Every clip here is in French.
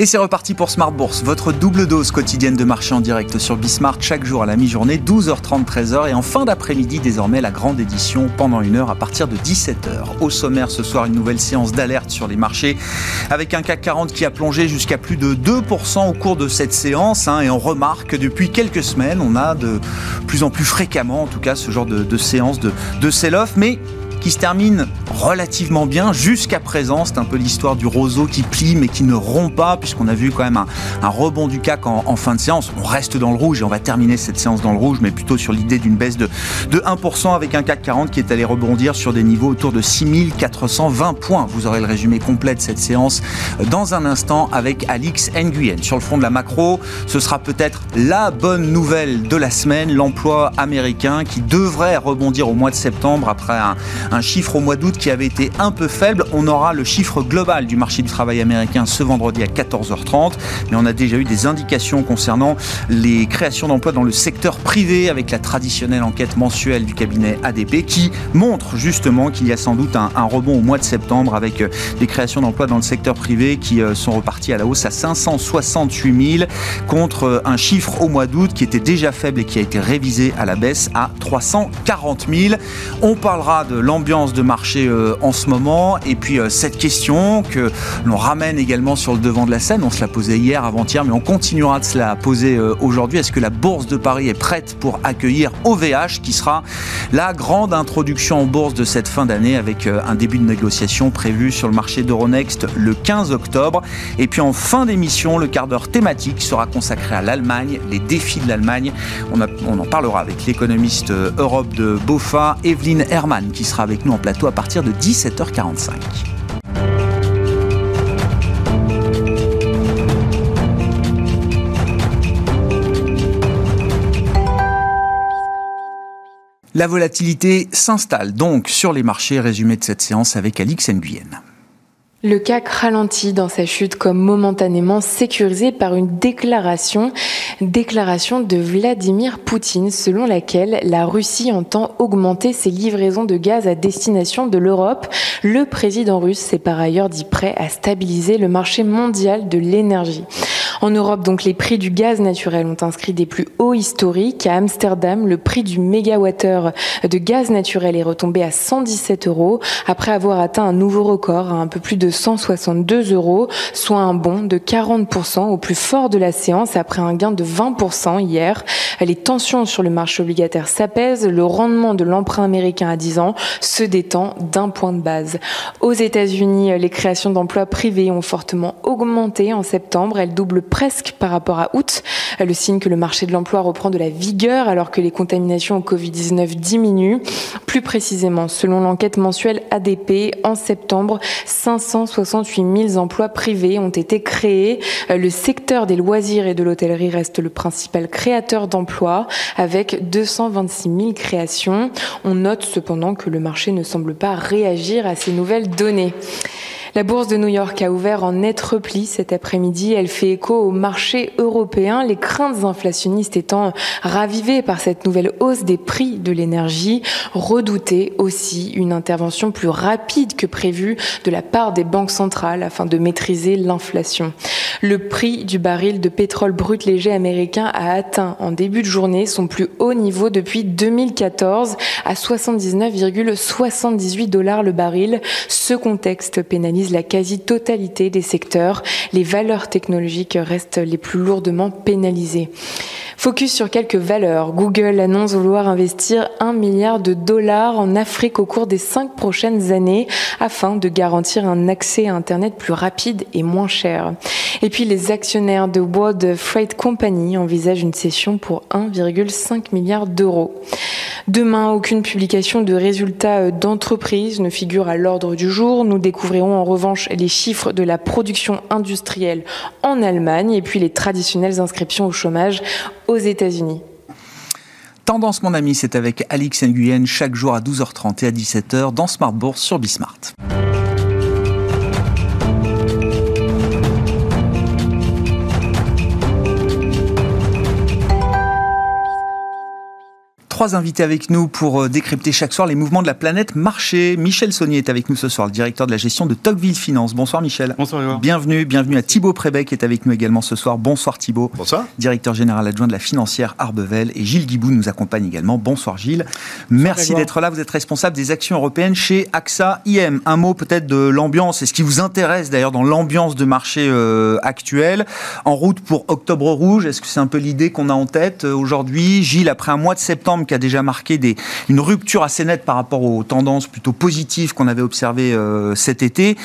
Et c'est reparti pour Smart Bourse, votre double dose quotidienne de marché en direct sur Bismart chaque jour à la mi-journée, 12h30, 13h et en fin d'après-midi désormais la grande édition pendant une heure à partir de 17h. Au sommaire ce soir une nouvelle séance d'alerte sur les marchés avec un CAC 40 qui a plongé jusqu'à plus de 2% au cours de cette séance hein, et on remarque que depuis quelques semaines on a de plus en plus fréquemment en tout cas ce genre de, séance de, de sell-off mais qui se termine relativement bien jusqu'à présent. C'est un peu l'histoire du roseau qui plie mais qui ne rompt pas puisqu'on a vu quand même un, rebond du CAC en, fin de séance. On reste dans le rouge et on va terminer cette séance dans le rouge mais plutôt sur l'idée d'une baisse de, de 1% avec un CAC 40 qui est allé rebondir sur des niveaux autour de 6420 points. Vous aurez le résumé complet de cette séance dans un instant avec Alix Nguyen. Sur le front de la macro, ce sera peut-être la bonne nouvelle de la semaine, l'emploi américain qui devrait rebondir au mois de septembre après un, un chiffre au mois d'août qui avait été un peu faible. On aura le chiffre global du marché du travail américain ce vendredi à 14h30, mais on a déjà eu des indications concernant les créations d'emplois dans le secteur privé avec la traditionnelle enquête mensuelle du cabinet ADP qui montre justement qu'il y a sans doute un, rebond au mois de septembre avec euh, des créations d'emplois dans le secteur privé qui euh, sont reparties à la hausse à 568 000 contre euh, un chiffre au mois d'août qui était déjà faible et qui a été révisé à la baisse à 340 000. On parlera de l'ambiance de marché euh, en ce moment Et puis euh, cette question que l'on ramène également sur le devant de la scène, on se l'a posée hier, avant-hier, mais on continuera de se la poser euh, aujourd'hui. Est-ce que la Bourse de Paris est prête pour accueillir OVH, qui sera la grande introduction en bourse de cette fin d'année avec un début de négociation prévu sur le marché d'Euronext le 15 octobre? Et puis en fin d'émission, le quart d'heure thématique sera consacré à l'Allemagne, les défis de l'Allemagne. On, en parlera avec l'économiste Europe de BOFA, Evelyne Hermann, qui sera avec nous en plateau à partir de 17h45. La volatilité s'installe donc sur les marchés. Résumé de cette séance avec Alix Nguyen. Le CAC ralentit dans sa chute comme momentanément sécurisé par une déclaration, déclaration de Vladimir Poutine selon laquelle la Russie entend augmenter ses livraisons de gaz à destination de l'Europe. Le président russe s'est par ailleurs dit prêt à stabiliser le marché mondial de l'énergie. En Europe, donc, les prix du gaz naturel ont inscrit des plus hauts historiques. À Amsterdam, le prix du mégawattheure de gaz naturel est retombé à 117 euros après avoir atteint un nouveau record à un peu plus de 162 euros, soit un bond de 40% au plus fort de la séance après un gain de 20% hier. Les tensions sur le marché obligataire s'apaisent. Le rendement de l'emprunt américain à 10 ans se détend d'un point de base. Aux États-Unis, les créations d'emplois privés ont fortement augmenté en septembre. Elles doublent presque par rapport à août, le signe que le marché de l'emploi reprend de la vigueur alors que les contaminations au Covid-19 diminuent. Plus précisément, selon l'enquête mensuelle ADP, en septembre, 568 000 emplois privés ont été créés. Le secteur des loisirs et de l'hôtellerie reste le principal créateur d'emplois avec 226 000 créations. On note cependant que le marché ne semble pas réagir à ces nouvelles données. La bourse de New York a ouvert en net repli cet après-midi. Elle fait écho au marché européen, les craintes inflationnistes étant ravivées par cette nouvelle hausse des prix de l'énergie, redoutait aussi une intervention plus rapide que prévu de la part des banques centrales afin de maîtriser l'inflation. Le prix du baril de pétrole brut léger américain a atteint en début de journée son plus haut niveau depuis 2014 à 79,78 dollars le baril. Ce contexte pénalise la quasi-totalité des secteurs. Les valeurs technologiques restent les plus lourdement pénalisées. Focus sur quelques valeurs. Google annonce vouloir investir un milliard de dollars en Afrique au cours des cinq prochaines années afin de garantir un accès à Internet plus rapide et moins cher. Et puis les actionnaires de World Freight Company envisagent une session pour 1,5 milliard d'euros. Demain, aucune publication de résultats d'entreprise ne figure à l'ordre du jour. Nous découvrirons en revanche les chiffres de la production industrielle en Allemagne et puis les traditionnelles inscriptions au chômage aux États-Unis. Tendance, mon ami, c'est avec Alix Nguyen chaque jour à 12h30 et à 17h dans Smart Bourse sur Bismart. Trois invités avec nous pour euh, décrypter chaque soir les mouvements de la planète marché. Michel Saunier est avec nous ce soir, le directeur de la gestion de Tocqueville Finance. Bonsoir Michel. Bonsoir Bienvenue, bienvenue à Thibaut Prébec qui est avec nous également ce soir. Bonsoir Thibaut. Bonsoir. Directeur général adjoint de la financière Arbevel. Et Gilles Guibou nous accompagne également. Bonsoir Gilles. Merci d'être là. Vous êtes responsable des actions européennes chez AXA IM. Un mot peut-être de l'ambiance et ce qui vous intéresse d'ailleurs dans l'ambiance de marché euh, actuelle. En route pour Octobre Rouge, est-ce que c'est un peu l'idée qu'on a en tête euh, aujourd'hui? Gilles, après un mois de septembre qui a déjà marqué une rupture assez nette par rapport aux tendances plutôt positives qu'on avait observées euh, cet été,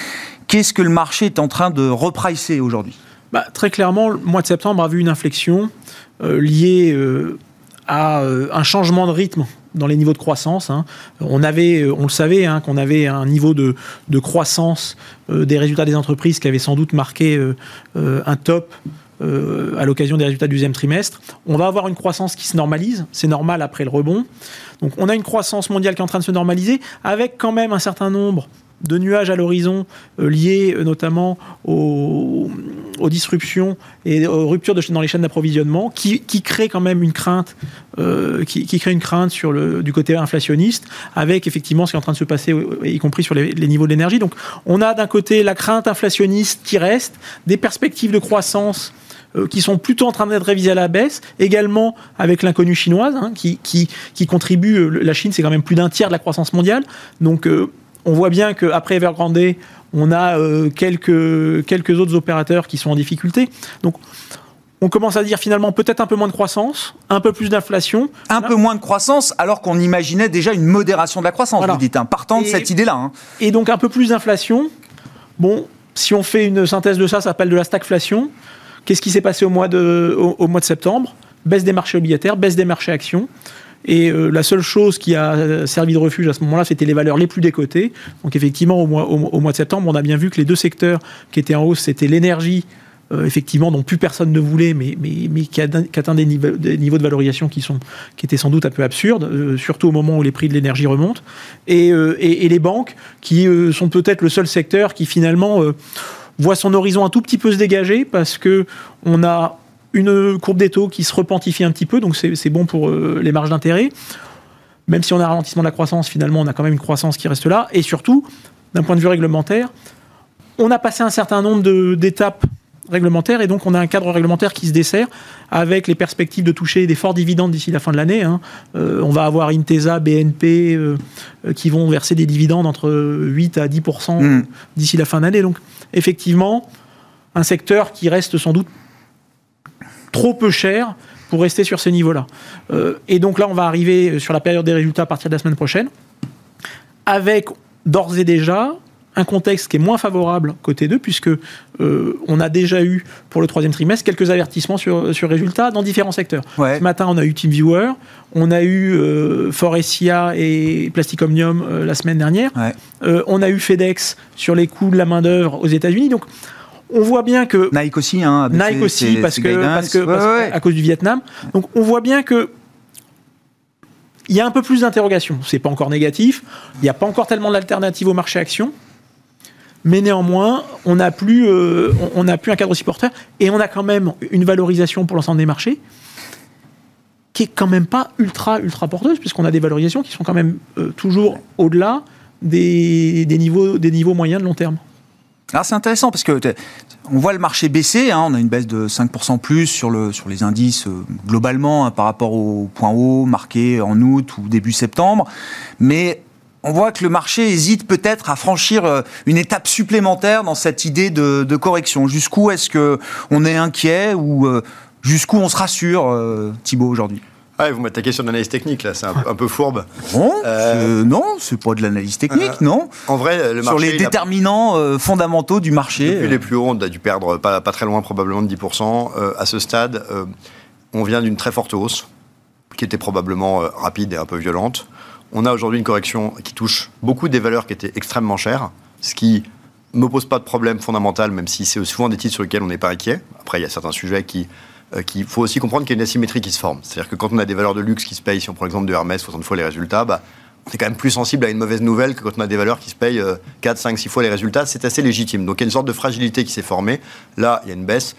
qu'est-ce que le marché est en train de repricer aujourd'hui? Bah, Très clairement, le mois de septembre a vu une inflexion liée à un changement de rythme dans les niveaux de croissance. Hein. On avait, euh, on le savait, hein, qu'on avait un niveau de, croissance euh, des résultats des entreprises qui avait sans doute marqué euh, un top à l'occasion des résultats du deuxième trimestre. On va avoir une croissance qui se normalise, c'est normal après le rebond. Donc on a une croissance mondiale qui est en train de se normaliser, avec quand même un certain nombre de nuages à l'horizon euh, liés euh, notamment aux, disruptions et aux ruptures de, dans les chaînes d'approvisionnement qui, créent quand même une crainte euh, qui, crée une crainte sur le, du côté inflationniste avec effectivement ce qui est en train de se passer y compris sur les, niveaux de l'énergie donc on a d'un côté la crainte inflationniste qui reste des perspectives de croissance qui sont plutôt en train d'être révisées à la baisse, également avec l'inconnu chinoise, hein, qui, qui, qui, contribue, la Chine c'est quand même plus d'un tiers de la croissance mondiale, donc on voit bien qu'après Evergrande, on a euh, quelques, quelques autres opérateurs qui sont en difficulté. Donc, on commence à dire finalement peut-être un peu moins de croissance, un peu plus d'inflation. Un peu moins de croissance, alors qu'on imaginait déjà une modération de la croissance, vous dites, hein, partant de cette idée-là. Hein. Et donc un peu plus d'inflation. Bon, si on fait une synthèse de ça, ça s'appelle de la stagflation. Qu'est-ce qui s'est passé au mois, de, au mois de septembre? Baisse des marchés obligataires, baisse des marchés actions. Et euh, la seule chose qui a servi de refuge à ce moment-là, c'était les valeurs les plus décotées. Donc effectivement, au mois, au, mois, de septembre, on a bien vu que les deux secteurs qui étaient en hausse, c'était l'énergie, euh, effectivement, dont plus personne ne voulait, mais, mais, mais qui, atteint des niveaux, des niveaux, de valorisation qui, sont, qui étaient sans doute un peu absurdes, euh, surtout au moment où les prix de l'énergie remontent. Et, et, et, les banques, qui sont peut-être le seul secteur qui finalement voit son horizon un tout petit peu se dégager, parce que on a une courbe des taux qui se repentifie un petit peu, donc c'est bon pour euh, les marges d'intérêt. Même si on a un ralentissement de la croissance, finalement, on a quand même une croissance qui reste là. Et surtout, d'un point de vue réglementaire, on a passé un certain nombre d'étapes réglementaires et donc on a un cadre réglementaire qui se dessert avec les perspectives de toucher des forts dividendes d'ici la fin de l'année. Hein. Euh, on va avoir Intesa, BNP euh, qui vont verser des dividendes entre 8 à 10% mmh. d'ici la fin de l'année. Donc effectivement, un secteur qui reste sans doute trop peu cher pour rester sur ce niveau-là. Euh, et donc là, on va arriver sur la période des résultats à partir de la semaine prochaine, avec d'ores et déjà un contexte qui est moins favorable côté 2, puisque euh, on a déjà eu pour le troisième trimestre quelques avertissements sur, sur résultats dans différents secteurs. Ce matin, on a eu TeamViewer, on a eu euh, Forestia et Plastic Omnium la semaine dernière, on a eu FedEx sur les coûts de la main-d'œuvre aux États-Unis. Donc, on voit bien que Nike aussi, hein, Nike aussi parce que, parce que, à cause du Vietnam. Donc on voit bien que il y a un peu plus d'interrogations. C'est pas encore négatif. Il n'y a pas encore tellement d'alternatives au marché action. Mais néanmoins, on n'a plus, euh, on, plus un cadre aussi porteur et on a quand même une valorisation pour l'ensemble des marchés qui est quand même pas ultra ultra porteuse puisqu'on a des valorisations qui sont quand même euh, toujours au-delà des, des, niveaux, des niveaux moyens de long terme. Alors c'est intéressant parce que on voit le marché baisser, hein, on a une baisse de 5% plus sur, le, sur les indices euh, globalement hein, par rapport au point haut marqué en août ou début septembre, mais on voit que le marché hésite peut-être à franchir euh, une étape supplémentaire dans cette idée de, correction. Jusqu'où est-ce que on est inquiet ou euh, jusqu'où on se rassure, Thibault, aujourd'hui? Ah, vous m'attaquez sur l'analyse technique, là, c'est un, peu fourbe. Bon, euh, non, c'est pas de l'analyse technique, euh, non En vrai, le marché. Sur les déterminants euh, fondamentaux du marché. Depuis les plus hauts, on a dû perdre pas, pas très loin, probablement de 10%. à ce stade, on vient d'une très forte hausse, qui était probablement rapide et un peu violente. On a aujourd'hui une correction qui touche beaucoup des valeurs qui étaient extrêmement chères, ce qui ne me pose pas de problème fondamental, même si c'est souvent des titres sur lesquels on n'est pas inquiet. Après, il y a certains sujets qui euh, qu'il faut aussi comprendre qu'il y a une asymétrie qui se forme. C'est-à-dire que quand on a des valeurs de luxe qui se payent, si on prend l'exemple de Hermès, 60 fois les résultats, bah, on est quand même plus sensible à une mauvaise nouvelle que quand on a des valeurs qui se payent 4, 5, 6 fois les résultats. C'est assez légitime. Donc il y a une sorte de fragilité qui s'est formée. Là, il y a une baisse.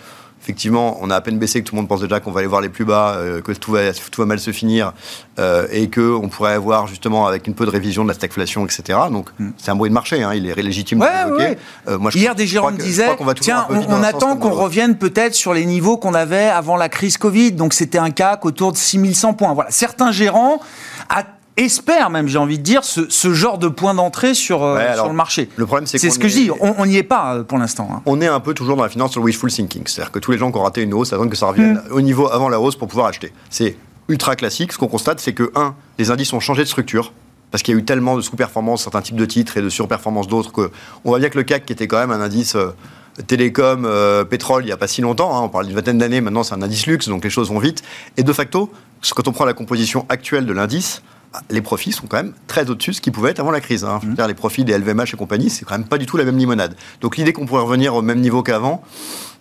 Effectivement, on a à peine baissé que tout le monde pense déjà qu'on va aller voir les plus bas, euh, que tout va, tout va mal se finir, euh, et qu'on pourrait avoir justement avec une peu de révision de la stagflation, etc. Donc Hmm. c'est un bruit de marché, hein, il est légitime Ouais, de l'évoquer. ouais. Euh, moi, je Hier, crois- des gérants me disaient tiens, on, attend qu'on revienne peut-être sur les niveaux qu'on avait avant la crise Covid. Donc, c'était un CAC autour de 6100 points. Voilà. Certains gérants a- espèrent, même, j'ai envie de dire, ce, ce genre de point d'entrée sur, euh, Ouais, sur alors, le marché. Le problème, c'est C'est ce que est- je dis. On n'y est pas euh, pour l'instant. hein. on est un peu toujours dans la finance sur le wishful thinking. C'est-à-dire que tous les gens qui ont raté une hausse attendent que ça revienne Hmm. au niveau avant la hausse pour pouvoir acheter. C'est ultra classique. Ce qu'on constate, c'est que, un, les indices ont changé de structure. Parce qu'il y a eu tellement de sous-performance, certains types de titres et de surperformance d'autres, que on voit bien que le CAC, qui était quand même un indice euh, télécom, euh, pétrole, il n'y a pas si longtemps, hein, on parle d'une vingtaine d'années, maintenant c'est un indice luxe, donc les choses vont vite. Et de facto, quand on prend la composition actuelle de l'indice, les profits sont quand même très au-dessus de ce qu'ils pouvaient être avant la crise. hein. Dire, les profits des LVMH et compagnie, c'est quand même pas du tout la même limonade. Donc l'idée qu'on pourrait revenir au même niveau qu'avant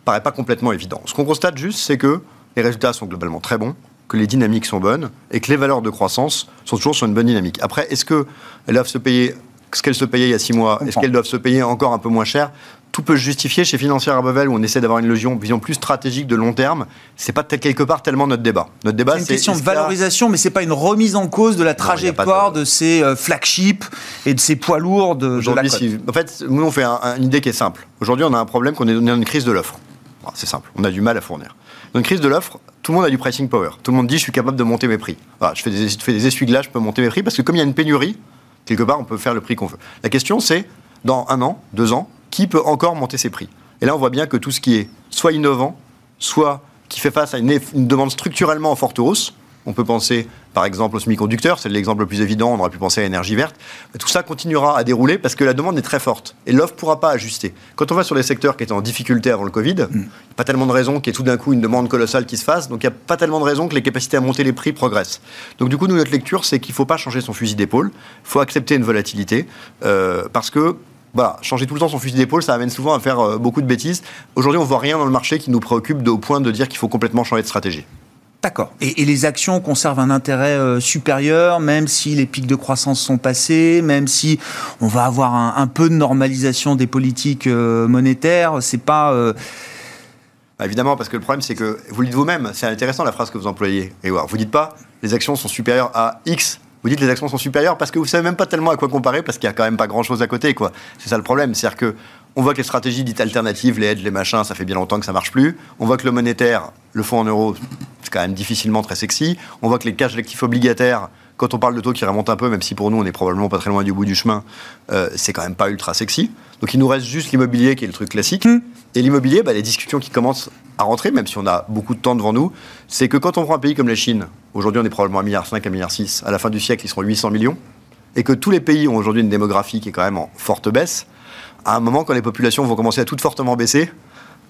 paraît pas complètement évident. Ce qu'on constate juste, c'est que les résultats sont globalement très bons, que les dynamiques sont bonnes et que les valeurs de croissance sont toujours sur une bonne dynamique. Après, est-ce qu'elles doivent se payer ce qu'elles se payaient il y a six mois Est-ce qu'elles doivent se payer encore un peu moins cher? Tout peut se justifier chez Financière Arbevel où on essaie d'avoir une vision, vision plus stratégique de long terme. C'est pas quelque part tellement notre débat. Notre débat, C'est une question de valorisation, mais c'est pas une remise en cause de la trajectoire de- de... ces euh, flagships et de ces poids lourds de, de la si- en fait, nous, on fait un- un- une idée qui est simple. Aujourd'hui, on a un problème qu'on est dans une crise de l'offre. C'est simple, on a du mal à fournir. Dans une crise de l'offre, tout le monde a du pricing power. Tout le monde dit, je suis capable de monter mes prix. Voilà, je fais des, je fais des essuie-glaces, je peux monter mes prix, parce que comme il y a une pénurie, quelque part, on peut faire le prix qu'on veut. La question, c'est, dans un an, deux ans, qui peut encore monter ses prix Et là, on voit bien que tout ce qui est soit innovant, soit qui fait face à une, demande structurellement en forte hausse, on peut penser par exemple aux semi-conducteurs, c'est l'exemple le plus évident, on aurait pu penser à l'énergie verte. Tout ça continuera à dérouler parce que la demande est très forte et l'offre ne pourra pas ajuster. Quand on va sur les secteurs qui étaient en difficulté avant le Covid, il n'y a pas tellement de raisons qu'il y ait tout d'un coup une demande colossale qui se fasse, donc il n'y a pas tellement de raisons que les capacités à monter les prix progressent. Donc du coup, nous, notre lecture, c'est qu'il ne faut pas changer son fusil d'épaule, il faut accepter une volatilité euh, parce que voilà, changer tout le temps son fusil d'épaule, ça amène souvent à faire euh, beaucoup de bêtises. Aujourd'hui, on voit rien dans le marché qui nous préoccupe au point de dire qu'il faut complètement changer de stratégie. D'accord. Et, et les actions conservent un intérêt euh, supérieur, même si les pics de croissance sont passés, même si on va avoir un, un peu de normalisation des politiques euh, monétaires. C'est pas. euh, Bah, évidemment, parce que le problème, c'est que vous le dites vous-même, c'est intéressant la phrase que vous employez. Et vous dites pas les actions sont supérieures à X. Vous dites les actions sont supérieures parce que vous savez même pas tellement à quoi comparer, parce qu'il y a quand même pas grand-chose à côté, quoi. C'est ça le problème, c'est-à-dire que on voit que les stratégies dites alternatives, les hedges, les machins, ça fait bien longtemps que ça marche plus. On voit que le monétaire, le fonds en euros, c'est quand même difficilement très sexy. On voit que les cash d'actifs obligataires, quand on parle de taux qui remontent un peu, même si pour nous on est probablement pas très loin du bout du chemin, euh, c'est quand même pas ultra sexy. Donc il nous reste juste l'immobilier qui est le truc classique. Et l'immobilier, bah, les discussions qui commencent à rentrer, même si on a beaucoup de temps devant nous, c'est que quand on prend un pays comme la Chine, aujourd'hui on est probablement à 1,5 milliard, 1,6 milliard, à la fin du siècle ils seront 800 millions, et que tous les pays ont aujourd'hui une démographie qui est quand même en forte baisse, à un moment quand les populations vont commencer à toutes fortement baisser,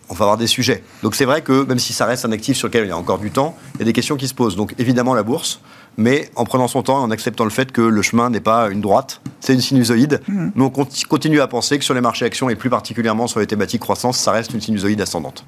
on va avoir des sujets. Donc c'est vrai que même si ça reste un actif sur lequel il y a encore du temps, il y a des questions qui se posent. Donc évidemment la bourse, mais en prenant son temps et en acceptant le fait que le chemin n'est pas une droite, c'est une sinusoïde. Nous on conti- continue à penser que sur les marchés actions et plus particulièrement sur les thématiques croissance, ça reste une sinusoïde ascendante.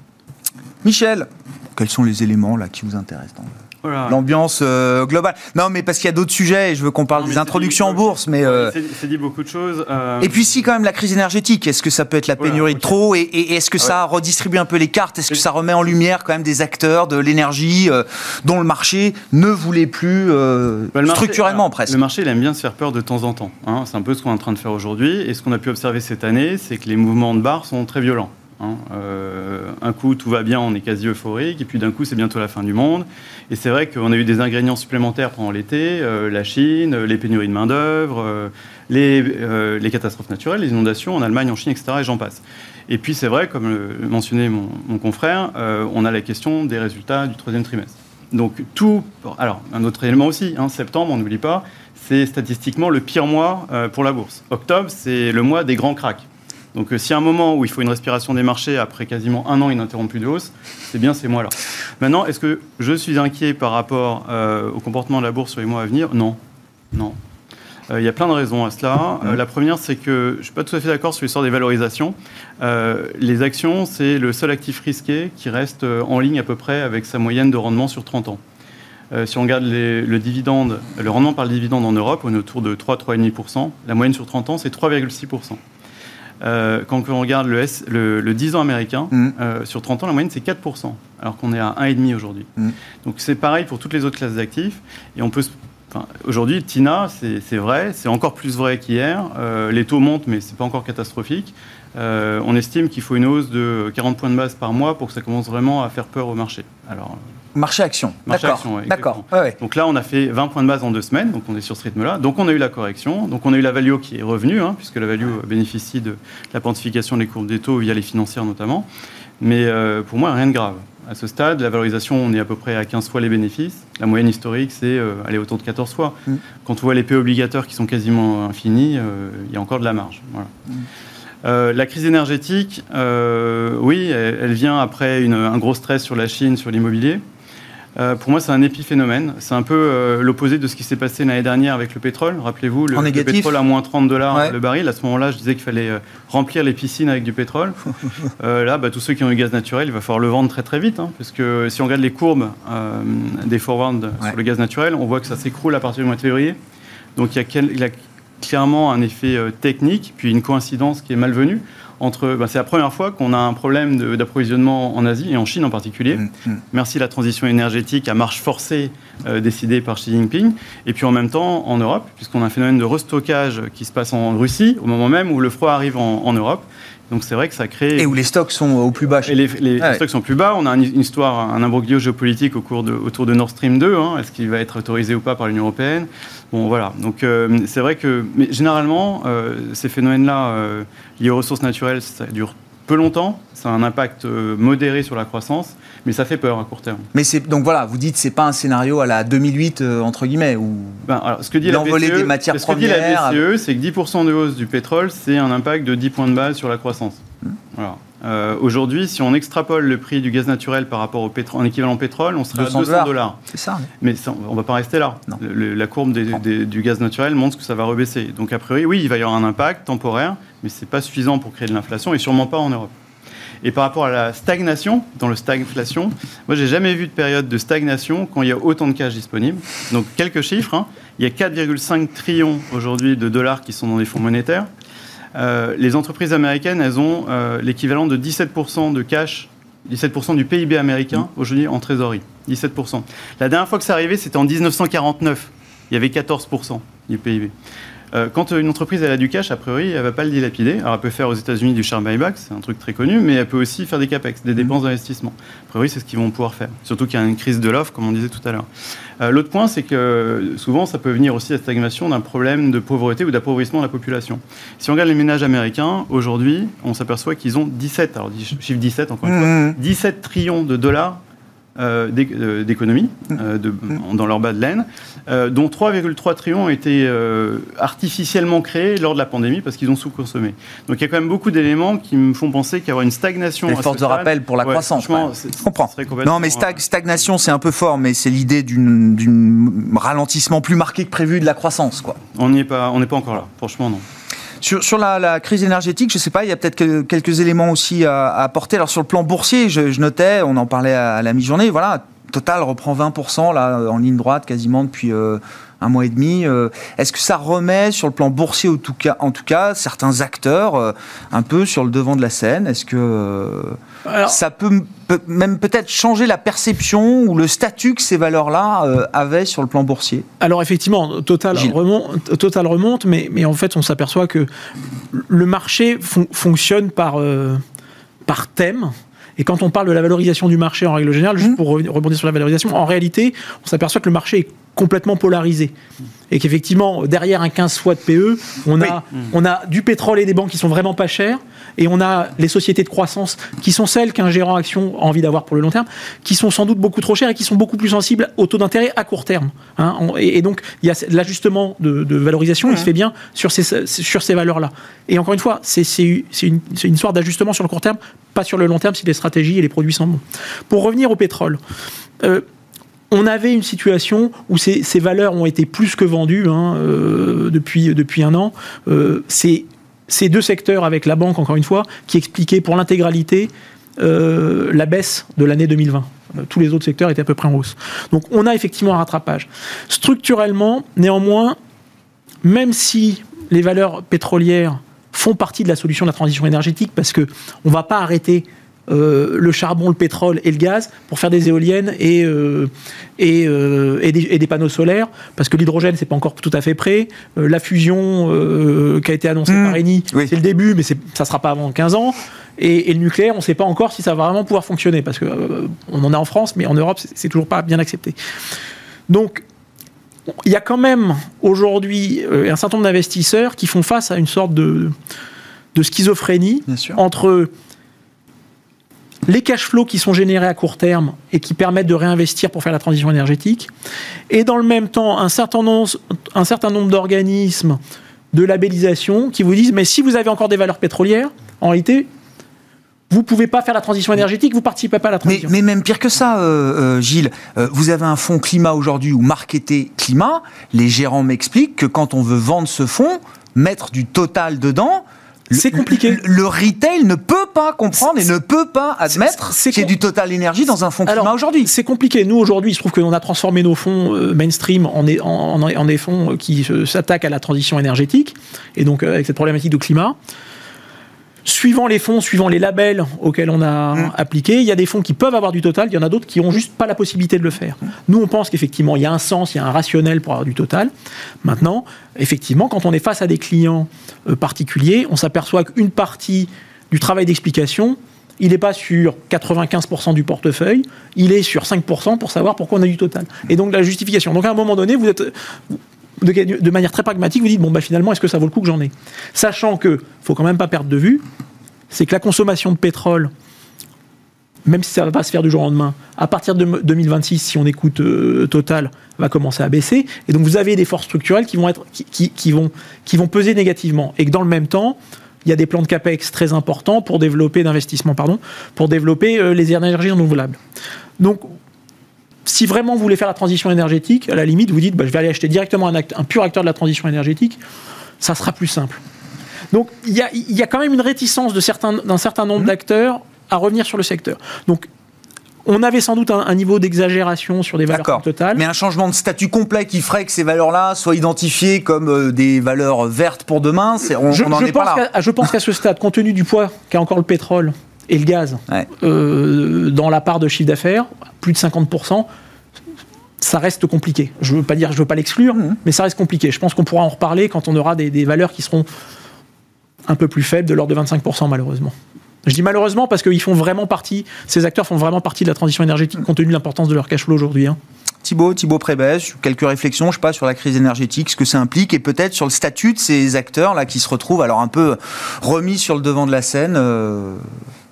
Michel, quels sont les éléments là qui vous intéressent dans. L'ambiance euh, globale Non, mais parce qu'il y a d'autres sujets et je veux qu'on parle Non, des introductions en bourse, mais. euh, C'est dit beaucoup de choses. euh, Et puis si quand même la crise énergétique, est-ce que ça peut être la Voilà, pénurie de trop et, et est-ce que ça redistribue un peu les cartes? Est-ce que ça remet en lumière quand même des acteurs de l'énergie euh, dont le marché ne voulait plus bah, marché- structurellement alors, presque? Le marché, il aime bien se faire peur de temps en temps. hein. C'est un peu ce qu'on est en train de faire aujourd'hui. Et ce qu'on a pu observer cette année, c'est que les mouvements de barre sont très violents. Hein. Euh, un coup, tout va bien, on est quasi euphorique, et puis d'un coup, c'est bientôt la fin du monde. Et c'est vrai qu'on a eu des ingrédients supplémentaires pendant l'été, euh, la Chine, euh, les pénuries de main-d'œuvre, les, catastrophes naturelles, les inondations en Allemagne, en Chine, etc. Et j'en passe. Et puis, c'est vrai, comme le mentionnait mon, confrère, on a la question des résultats du troisième trimestre. Donc, tout. Alors, un autre élément aussi, hein, septembre, on n'oublie pas, c'est statistiquement le pire mois pour la bourse. Octobre, c'est le mois des grands cracks. Donc, euh, s'il y a un moment où il faut une respiration des marchés après quasiment un an ininterrompu de hausse, c'est bien ces mois-là. Maintenant, est-ce que je suis inquiet par rapport euh, au comportement de la bourse sur les mois à venir? Non. Non. Euh, Il y a plein de raisons à cela. Euh, la première, c'est que je ne suis pas tout à fait d'accord sur l'histoire des valorisations. Euh, les actions, c'est le seul actif risqué qui reste en ligne à peu près avec sa moyenne de rendement sur 30 ans. Si on regarde les- le dividende, le rendement par le dividende en Europe, on est autour de 3-3,5%. La moyenne sur 30 ans, c'est 3,6%. Euh, quand on regarde le, S, le, le 10 ans américain, Mm. euh, sur 30 ans, la moyenne c'est 4%, alors qu'on est à 1,5 aujourd'hui. Mm. Donc c'est pareil pour toutes les autres classes d'actifs. Et on peut enfin, Aujourd'hui, TINA, c'est vrai, c'est encore plus vrai qu'hier. Euh, les taux montent, mais c'est pas encore catastrophique. Euh, on estime qu'il faut une hausse de 40 points de base par mois pour que ça commence vraiment à faire peur au marché. Alors, Marché action. D'accord. Ouais, ouais. donc là, on a fait 20 points de base en deux semaines, donc on est sur ce rythme-là. Donc on a eu la correction, donc on a eu la value qui est revenue, hein, puisque la value bénéficie de la quantification des courbes des taux via les financières notamment. Mais euh, pour moi, rien de grave. À ce stade, la valorisation, on est à peu près à 15 fois les bénéfices. La moyenne historique, c'est euh, aller autour de 14 fois. Mm. Quand on voit les P obligateurs qui sont quasiment infinis, euh, il y a encore de la marge. Voilà. Euh, la crise énergétique, euh, oui, elle, elle vient après une- un gros stress sur la Chine, sur l'immobilier. Euh, pour moi, c'est un épiphénomène. C'est un peu euh, l'opposé de ce qui s'est passé l'année dernière avec le pétrole. Rappelez-vous, le, pétrole à moins 30 dollars Ouais. le baril. À ce moment-là, je disais qu'il fallait euh, remplir les piscines avec du pétrole. Là, bah, tous ceux qui ont du gaz naturel, il va falloir le vendre très très vite. hein, parce que si on regarde les courbes des forwards Ouais. sur le gaz naturel, on voit que ça s'écroule à partir du mois de février. Donc il y a, quel- il y a clairement un effet technique, puis une coïncidence qui est malvenue. Entre, bah, c'est la première fois qu'on a un problème d'approvisionnement en Asie et en Chine en particulier. Mm, mm. Merci la transition énergétique à marche forcée euh, décidée par Xi Jinping. Et puis en même temps en Europe, puisqu'on a un phénomène de restockage qui se passe en Russie au moment même où le froid arrive en, en Europe. Donc c'est vrai que ça crée... Et où les stocks sont au plus bas. Et les, les Ouais. stocks sont plus bas. On a un- une histoire, un imbroglio géopolitique au cours de, autour de Nord Stream 2. hein. Est-ce qu'il va être autorisé ou pas par l'Union européenne? Bon, voilà. Donc, euh, c'est vrai que, mais généralement, euh, ces phénomènes-là euh, liés aux ressources naturelles, ça dure peu longtemps. Ça a un impact euh, modéré sur la croissance, mais ça fait peur à court terme. Mais c'est donc voilà, vous dites c'est pas un scénario à la 2008 euh, entre guillemets où Ben, alors, ce que dit la L'envolée BCE, des matières ce que dit la premières. BCE, c'est que 10% de hausse du pétrole, c'est un impact de 10 points de base sur la croissance. Hmm. Voilà. Euh, Aujourd'hui, si on extrapole le prix du gaz naturel par rapport au pétrole, en équivalent pétrole, on sera 200 à 200 dollars. ça. hein Mais ça, on va pas rester là. Le- la courbe des- Non. des- du gaz naturel montre que ça va rebaisser. Donc a priori, oui, il va y avoir un impact temporaire, mais c'est pas suffisant pour créer de l'inflation et sûrement pas en Europe. Et par rapport à la stagnation, dans le stagflation, moi j'ai jamais vu de période de stagnation quand il y a autant de cash disponible. Donc quelques chiffres, hein. il y a 4,5 trillions aujourd'hui de dollars qui sont dans les fonds monétaires. Euh, les entreprises américaines, elles ont euh, l'équivalent de 17% de cash, 17% du PIB américain aujourd'hui en trésorerie. 17%. La dernière fois que c'est arrivé, c'était en 1949. Il y avait 14% du PIB. Euh, quand une entreprise elle a du cash, a priori, elle ne va pas le dilapider. Alors, elle peut faire aux États-Unis du share buyback, c'est un truc très connu, mais elle peut aussi faire des capex, des dépenses d'investissement. A priori, c'est ce qu'ils vont pouvoir faire. Surtout qu'il y a une crise de l'offre, comme on disait tout à l'heure. Euh, L'autre point, c'est que souvent, ça peut venir aussi à stagnation d'un problème de pauvreté ou d'appauvrissement de la population. Si on regarde les ménages américains, aujourd'hui, on s'aperçoit qu'ils ont 17, alors chiffre 17 encore une fois, Mmh, mmh. 17 trillions de dollars euh, euh, d'économies euh, de- dans leur bas de laine, euh, dont 3,3 trillions ont été euh, artificiellement créés lors de la pandémie parce qu'ils ont sous-consommé. Donc il y a quand même beaucoup d'éléments qui me font penser qu'il y aura une stagnation. Les forces de rappel pour la Ouais, croissance. franchement, ouais. Je comprends. Non, mais stag- stagnation, c'est un peu fort, mais c'est l'idée d'une ralentissement plus marqué que prévu de la croissance, quoi. On n'y est pas, on n'est pas encore là. Franchement, non. Sur, la, crise énergétique, je sais pas, il y a peut-être que- quelques éléments aussi à, apporter. Alors sur le plan boursier, je, notais, on en parlait à, à la mi-journée, voilà, Total reprend 20% là en ligne droite quasiment depuis euh, un mois et demi. Euh, Est-ce que ça remet sur le plan boursier, en tout cas, en tout cas certains acteurs euh, un peu sur le devant de la scène? Est-ce que euh, Alors- ça peut, même peut-être changer la perception ou le statut que ces valeurs-là avaient sur le plan boursier? Alors effectivement, Total remonte, Total remonte mais, mais en fait on s'aperçoit que le marché fon- fonctionne par, par thème. Et quand on parle de la valorisation du marché en règle générale, juste Mhm. pour rebondir sur la valorisation, en réalité, on s'aperçoit que le marché est complètement polarisé. Et qu'effectivement, derrière un 15 fois de PE, on, a, on a du pétrole et des banques qui sont vraiment pas chers, et on a les sociétés de croissance qui sont celles qu'un gérant action a envie d'avoir pour le long terme, qui sont sans doute beaucoup trop chères et qui sont beaucoup plus sensibles au taux d'intérêt à court terme. hein. Et, et donc, il y a l'ajustement de, de valorisation, il se fait bien sur ces, sur ces valeurs-là. Et encore une fois, c'est une, une histoire d'ajustement sur le court terme, pas sur le long terme si les stratégies et les produits sont bons. Pour revenir au pétrole, euh, on avait une situation où ces, valeurs ont été plus que vendues hein, euh, depuis, un an. Euh, c'est ces deux secteurs, avec la banque encore une fois, qui expliquaient pour l'intégralité euh, la baisse de l'année 2020. Euh, Tous les autres secteurs étaient à peu près en hausse. Donc on a effectivement un rattrapage. Structurellement, néanmoins, même si les valeurs pétrolières font partie de la solution de la transition énergétique parce que on va pas arrêter euh, le charbon, le pétrole et le gaz pour faire des éoliennes et, euh, et, euh, et, des, et, des, panneaux solaires, parce que l'hydrogène, c'est pas encore tout à fait prêt. la fusion qui a été annoncée mmh. par Eni, oui. c'est le début, mais ça sera pas avant 15 ans. Et, le nucléaire, on ne sait pas encore si ça va vraiment pouvoir fonctionner, parce qu'on on en a en France, mais en Europe, c'est toujours pas bien accepté. Donc, il y a quand même aujourd'hui un certain nombre d'investisseurs qui font face à une sorte de, de schizophrénie entre les cash flows qui sont générés à court terme et qui permettent de réinvestir pour faire la transition énergétique, et dans le même temps un certain nombre, un certain nombre d'organismes de labellisation qui vous disent mais si vous avez encore des valeurs pétrolières, en réalité, vous pouvez pas faire la transition énergétique, vous participez pas à la transition. Mais, même pire que ça, euh, euh, Gilles, euh, vous avez un fonds climat aujourd'hui ou marketé climat. Les gérants m'expliquent que quand on veut vendre ce fonds, mettre du total dedans, c'est compliqué. Le, retail ne peut pas comprendre et ne peut pas admettre qu'il y ait du Total Énergie dans un fonds climat aujourd'hui. C'est compliqué. Nous, aujourd'hui, il se trouve qu'on a transformé nos fonds euh, mainstream en, en, en, des fonds qui s'attaquent à la transition énergétique, et donc euh, avec cette problématique de climat suivant les fonds, suivant les labels auxquels on a mmh. appliqué, il y a des fonds qui peuvent avoir du total, il y en a d'autres qui n'ont juste pas la possibilité de le faire. Mmh. Nous, on pense qu'effectivement, il y a un sens, il y a un rationnel pour avoir du total. Maintenant, effectivement, quand on est face à des clients euh, particuliers, on s'aperçoit qu'une partie du travail d'explication, il n'est pas sur 95% du portefeuille, il est sur 5% pour savoir pourquoi on a du total. Et donc la justification. Donc à un moment donné, vous êtes de, manière très pragmatique, vous dites bon bah finalement est-ce que ça vaut le coup que j'en ai? Sachant que faut quand même pas perdre de vue, c'est que la consommation de pétrole, même si ça va pas se faire du jour au lendemain, à partir de 2026, si on écoute euh, Total, va commencer à baisser. Et donc vous avez des forces structurelles qui vont être qui, vont qui vont peser négativement. Et que dans le même temps, il y a des plans de capex très importants pour développer d'investissement pardon pour développer euh, les énergies renouvelables. Donc si vraiment vous voulez faire la transition énergétique, à la limite, vous dites, bah, je vais aller acheter directement un, un, pur acteur de la transition énergétique, ça sera plus simple. Donc il y a, y a, quand même une réticence d'un certain, certain nombre mmh. d'acteurs à revenir sur le secteur. Donc on avait sans doute un, niveau d'exagération sur des valeurs totales. Mais un changement de statut complet qui ferait que ces valeurs-là soient identifiées comme euh, des valeurs vertes pour demain, on, je, est pas là. Je pense qu'à ce stade, compte tenu du poids qu'a encore le pétrole et le gaz euh, dans la part de chiffre d'affaires, plus de 50%, ça reste compliqué. Je veux pas dire, je veux pas l'exclure, mmh. mais ça reste compliqué. Je pense qu'on pourra en reparler quand on aura des, des, valeurs qui seront un peu plus faibles, de l'ordre de 25% malheureusement. Je dis malheureusement parce qu'ils font vraiment partie, ces acteurs font vraiment partie de la transition énergétique compte tenu de l'importance de leur cash flow aujourd'hui. Hein. Thibaut, Thibaut Prébès, quelques réflexions, je sais pas, sur la crise énergétique, ce que ça implique, et peut-être sur le statut de ces acteurs-là qui se retrouvent alors un peu remis sur le devant de la scène. Euh,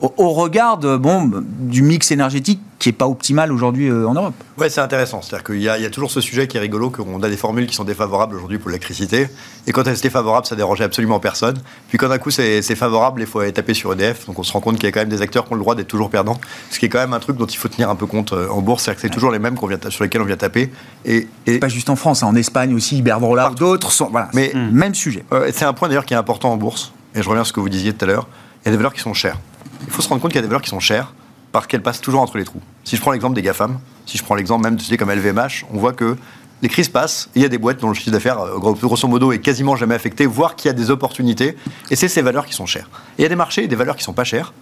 au, regard bon, du mix énergétique qui n'est pas optimal aujourd'hui euh, en Europe. Ouais, c'est intéressant. C'est-à-dire qu'il y, y, a toujours ce sujet qui est rigolo, qu'on a des formules qui sont défavorables aujourd'hui pour l'électricité. Et quand elles étaient favorables, ça dérangeait absolument personne. Puis quand d'un coup c'est favorable, il faut aller taper sur EDF. Donc on se rend compte qu'il y a quand même des acteurs qui ont le droit d'être toujours perdants. Ce qui est quand même un truc dont il faut tenir un peu compte euh, en bourse. C'est-à-dire que c'est toujours les mêmes vient, sur lesquels on vient taper. Et, et... Pas juste en France, hein. en Espagne aussi, Iberdrola, d'autres sont. Voilà, Mais même sujet. c'est un point d'ailleurs qui est important en bourse. Et je reviens à ce que vous disiez tout à l'heure. Il y a des valeurs qui sont chères il faut se rendre compte qu'il y a des valeurs qui sont chères parce qu'elles passent toujours entre les trous. Si je prends l'exemple des GAFAM, si je prends l'exemple même de sociétés comme LVMH, on voit que les crises passent et il y a des boîtes dont le chiffre d'affaires, euh, grosso modo, est quasiment jamais affecté, voire qu'il y a des opportunités. Et c'est ces valeurs qui sont chères. Et il y a des marchés et des valeurs qui sont pas chères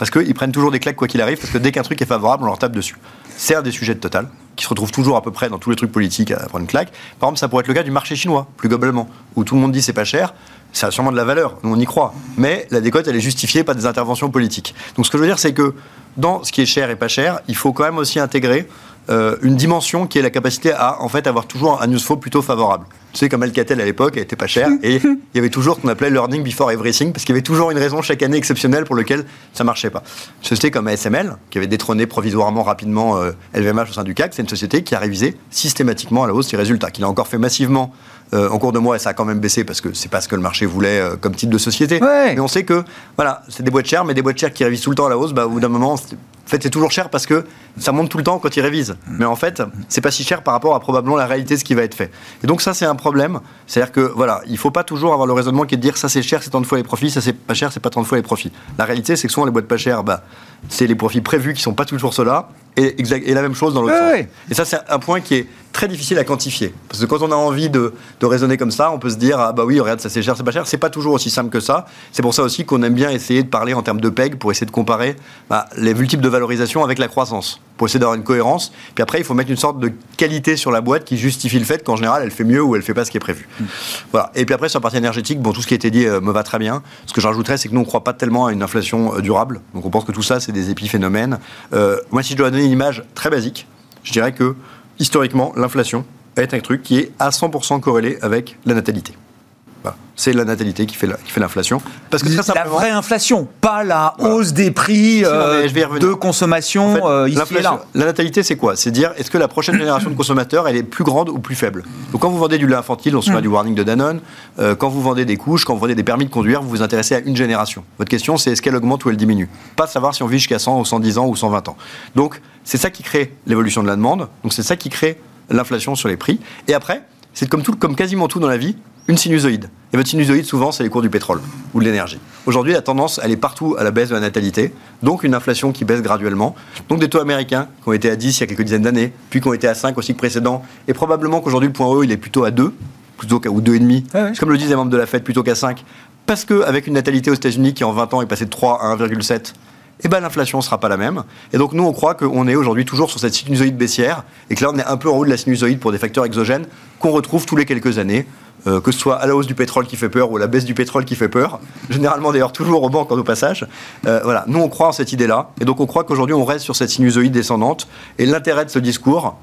parce qu'ils prennent toujours des claques quoi qu'il arrive, parce que dès qu'un truc est favorable, on leur tape dessus. C'est un des sujets de Total, qui se retrouve toujours à peu près dans tous les trucs politiques à prendre une claque. Par exemple, ça pourrait être le cas du marché chinois, plus globalement, où tout le monde dit c'est pas cher, ça a sûrement de la valeur, nous on y croit. Mais la décote, elle est justifiée par des interventions politiques. Donc ce que je veux dire, c'est que dans ce qui est cher et pas cher, il faut quand même aussi intégrer euh, une dimension qui est la capacité à en fait avoir toujours un news flow plutôt favorable. Tu sais, comme Alcatel à l'époque, elle était pas chère et il y avait toujours ce qu'on appelait learning before everything parce qu'il y avait toujours une raison chaque année exceptionnelle pour laquelle ça marchait pas. Une société comme ASML, qui avait détrôné provisoirement rapidement LVMH euh, au sein du CAC, c'est une société qui a révisé systématiquement à la hausse ses résultats, qui l'a encore fait massivement en cours de mois et ça a quand même baissé parce que c'est pas ce que le marché voulait euh, comme type de société. Mais on sait que voilà, c'est des boîtes chères, mais des boîtes chères qui révisent tout le temps à la hausse, bah, au bout d'un moment, en fait, c'est toujours cher parce que ça monte tout le temps quand ils révisent. Mais en fait, c'est pas si cher par rapport à probablement la réalité de ce qui va être fait. Et donc ça, c'est un problème. C'est-à-dire que voilà, il faut pas toujours avoir le raisonnement qui est de dire ça c'est cher, c'est tant de fois les profits, ça c'est pas cher, c'est pas tant de fois les profits. La réalité, c'est que souvent les boîtes pas chères, bah, c'est les profits prévus qui sont pas toujours ceux-là, et, et la même chose dans l'autre sens. Et ça, c'est un point qui est très difficile à quantifier. Parce que quand on a envie de, de raisonner comme ça, on peut se dire ah bah oui, regarde, ça c'est cher, c'est pas cher. C'est pas toujours aussi simple que ça. C'est pour ça aussi qu'on aime bien essayer de parler en termes de PEG pour essayer de comparer bah, les multiples de valorisation avec la croissance, pour essayer d'avoir une cohérence. Puis après, il faut mettre une sorte de qualité sur la boîte qui justifie le fait qu'en général, elle fait mieux ou elle fait pas ce qui est prévu. Voilà. Et puis après, sur la partie énergétique, bon, tout ce qui a été dit euh, me va très bien. Ce que j'ajouterais, c'est que nous, on croit pas tellement à une inflation euh, durable. Donc on pense que tout ça, c'est des épiphénomènes. Euh, moi, si je dois donner une image très basique, je dirais que historiquement, l'inflation est un truc qui est à 100% corrélé avec la natalité. Voilà. C'est la natalité qui fait l'inflation. Parce que très La vraie inflation, pas la Voilà. hausse des prix Si, non, euh, de consommation En fait, euh, ici et là. La natalité, c'est quoi? C'est dire est-ce que la prochaine génération de consommateurs, elle est plus grande ou plus faible? Donc, quand vous vendez du lait infantile, on se souvient du warning de Danone. euh, quand vous vendez des couches, quand vous vendez des permis de conduire, vous vous intéressez à une génération. Votre question, c'est est-ce qu'elle augmente ou elle diminue? Pas de savoir si on vit jusqu'à 100 ou 110 ans ou 120 ans. Donc, c'est ça qui crée l'évolution de la demande. Donc, c'est ça qui crée l'inflation sur les prix. Et après, c'est comme, tout, comme quasiment tout dans la vie, une sinusoïde. Et votre sinusoïde, souvent, c'est les cours du pétrole ou de l'énergie. Aujourd'hui, la tendance, elle est partout à la baisse de la natalité, donc une inflation qui baisse graduellement. Donc des taux américains qui ont été à 10 il y a quelques dizaines d'années, puis qui ont été à 5 au cycle précédent, et probablement qu'aujourd'hui, le point haut, il est plutôt à 2, plutôt qu'à ou 2,5, Ouais, ouais. comme le disaient les membres de la Fed, plutôt qu'à 5. Parce qu'avec une natalité aux États-Unis qui, en 20 ans, est passée de 3 à 1,7, eh ben, l'inflation ne sera pas la même. Et donc, nous, on croit qu'on est aujourd'hui toujours sur cette sinusoïde baissière, et que là, on est un peu en haut de la sinusoïde pour des facteurs exogènes qu'on retrouve tous les quelques années, euh, que ce soit à la hausse du pétrole qui fait peur ou à la baisse du pétrole qui fait peur. Généralement, d'ailleurs, toujours au banc quand au passage. Euh, voilà, nous, on croit en cette idée-là, et donc on croit qu'aujourd'hui, on reste sur cette sinusoïde descendante. Et l'intérêt de ce discours,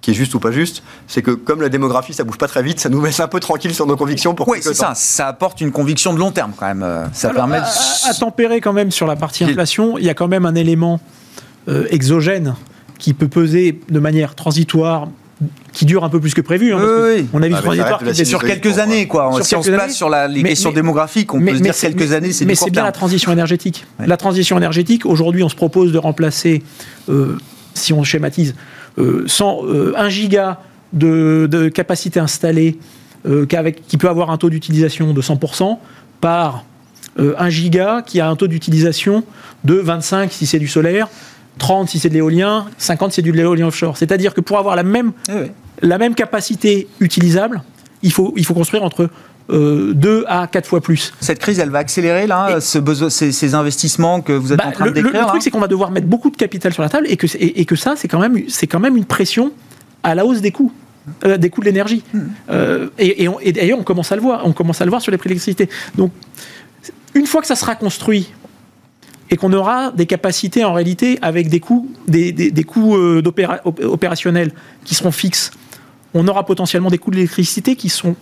qui est juste ou pas juste, c'est que comme la démographie, ça bouge pas très vite, ça nous laisse un peu tranquille sur nos convictions pour Oui, quelques c'est temps. ça. Ça apporte une conviction de long terme quand même. euh, Ça Alors, permet. de- à, à tempérer quand même sur la partie inflation, il y a quand même un élément euh, exogène qui peut peser de manière transitoire, qui dure un peu plus que prévu. hein, Oui, parce que oui. On a vu Ah, la qui était sur quelques années, quoi. sur si on se place sur la- les Mais- questions mais- démographiques, on mais- peut se dire quelques années, c'est Mais c'est bien la transition énergétique. Ouais. La transition énergétique, aujourd'hui, on se propose de remplacer, euh, si on schématise, euh, 100, euh, 1 giga de, de capacité installée euh, qui peut avoir un taux d'utilisation de 100% par euh, 1 giga qui a un taux d'utilisation de 25 si c'est du solaire, 30 si c'est de l'éolien, 50 si c'est du l'éolien offshore. C'est-à-dire que pour avoir la même Oui, oui. la même capacité utilisable, il faut, il faut construire entre 2 à 4 fois plus. Cette crise, elle va accélérer là, Et- ce besoin, ces, ces investissements que vous êtes Bah, en train le, de décrire. le truc, c'est qu'on va devoir mettre beaucoup de capital sur la table et que, et, et que ça, c'est quand, même, quand même une pression à la hausse des coûts. euh, des coûts de l'énergie. Euh, et, et d'ailleurs, on commence à le voir. On commence à le voir sur les prix de l'électricité. Donc, une fois que ça sera construit et qu'on aura des capacités en réalité avec des coûts, des, coûts euh, opérationnels qui seront fixes, on aura potentiellement des coûts de l'électricité qui sont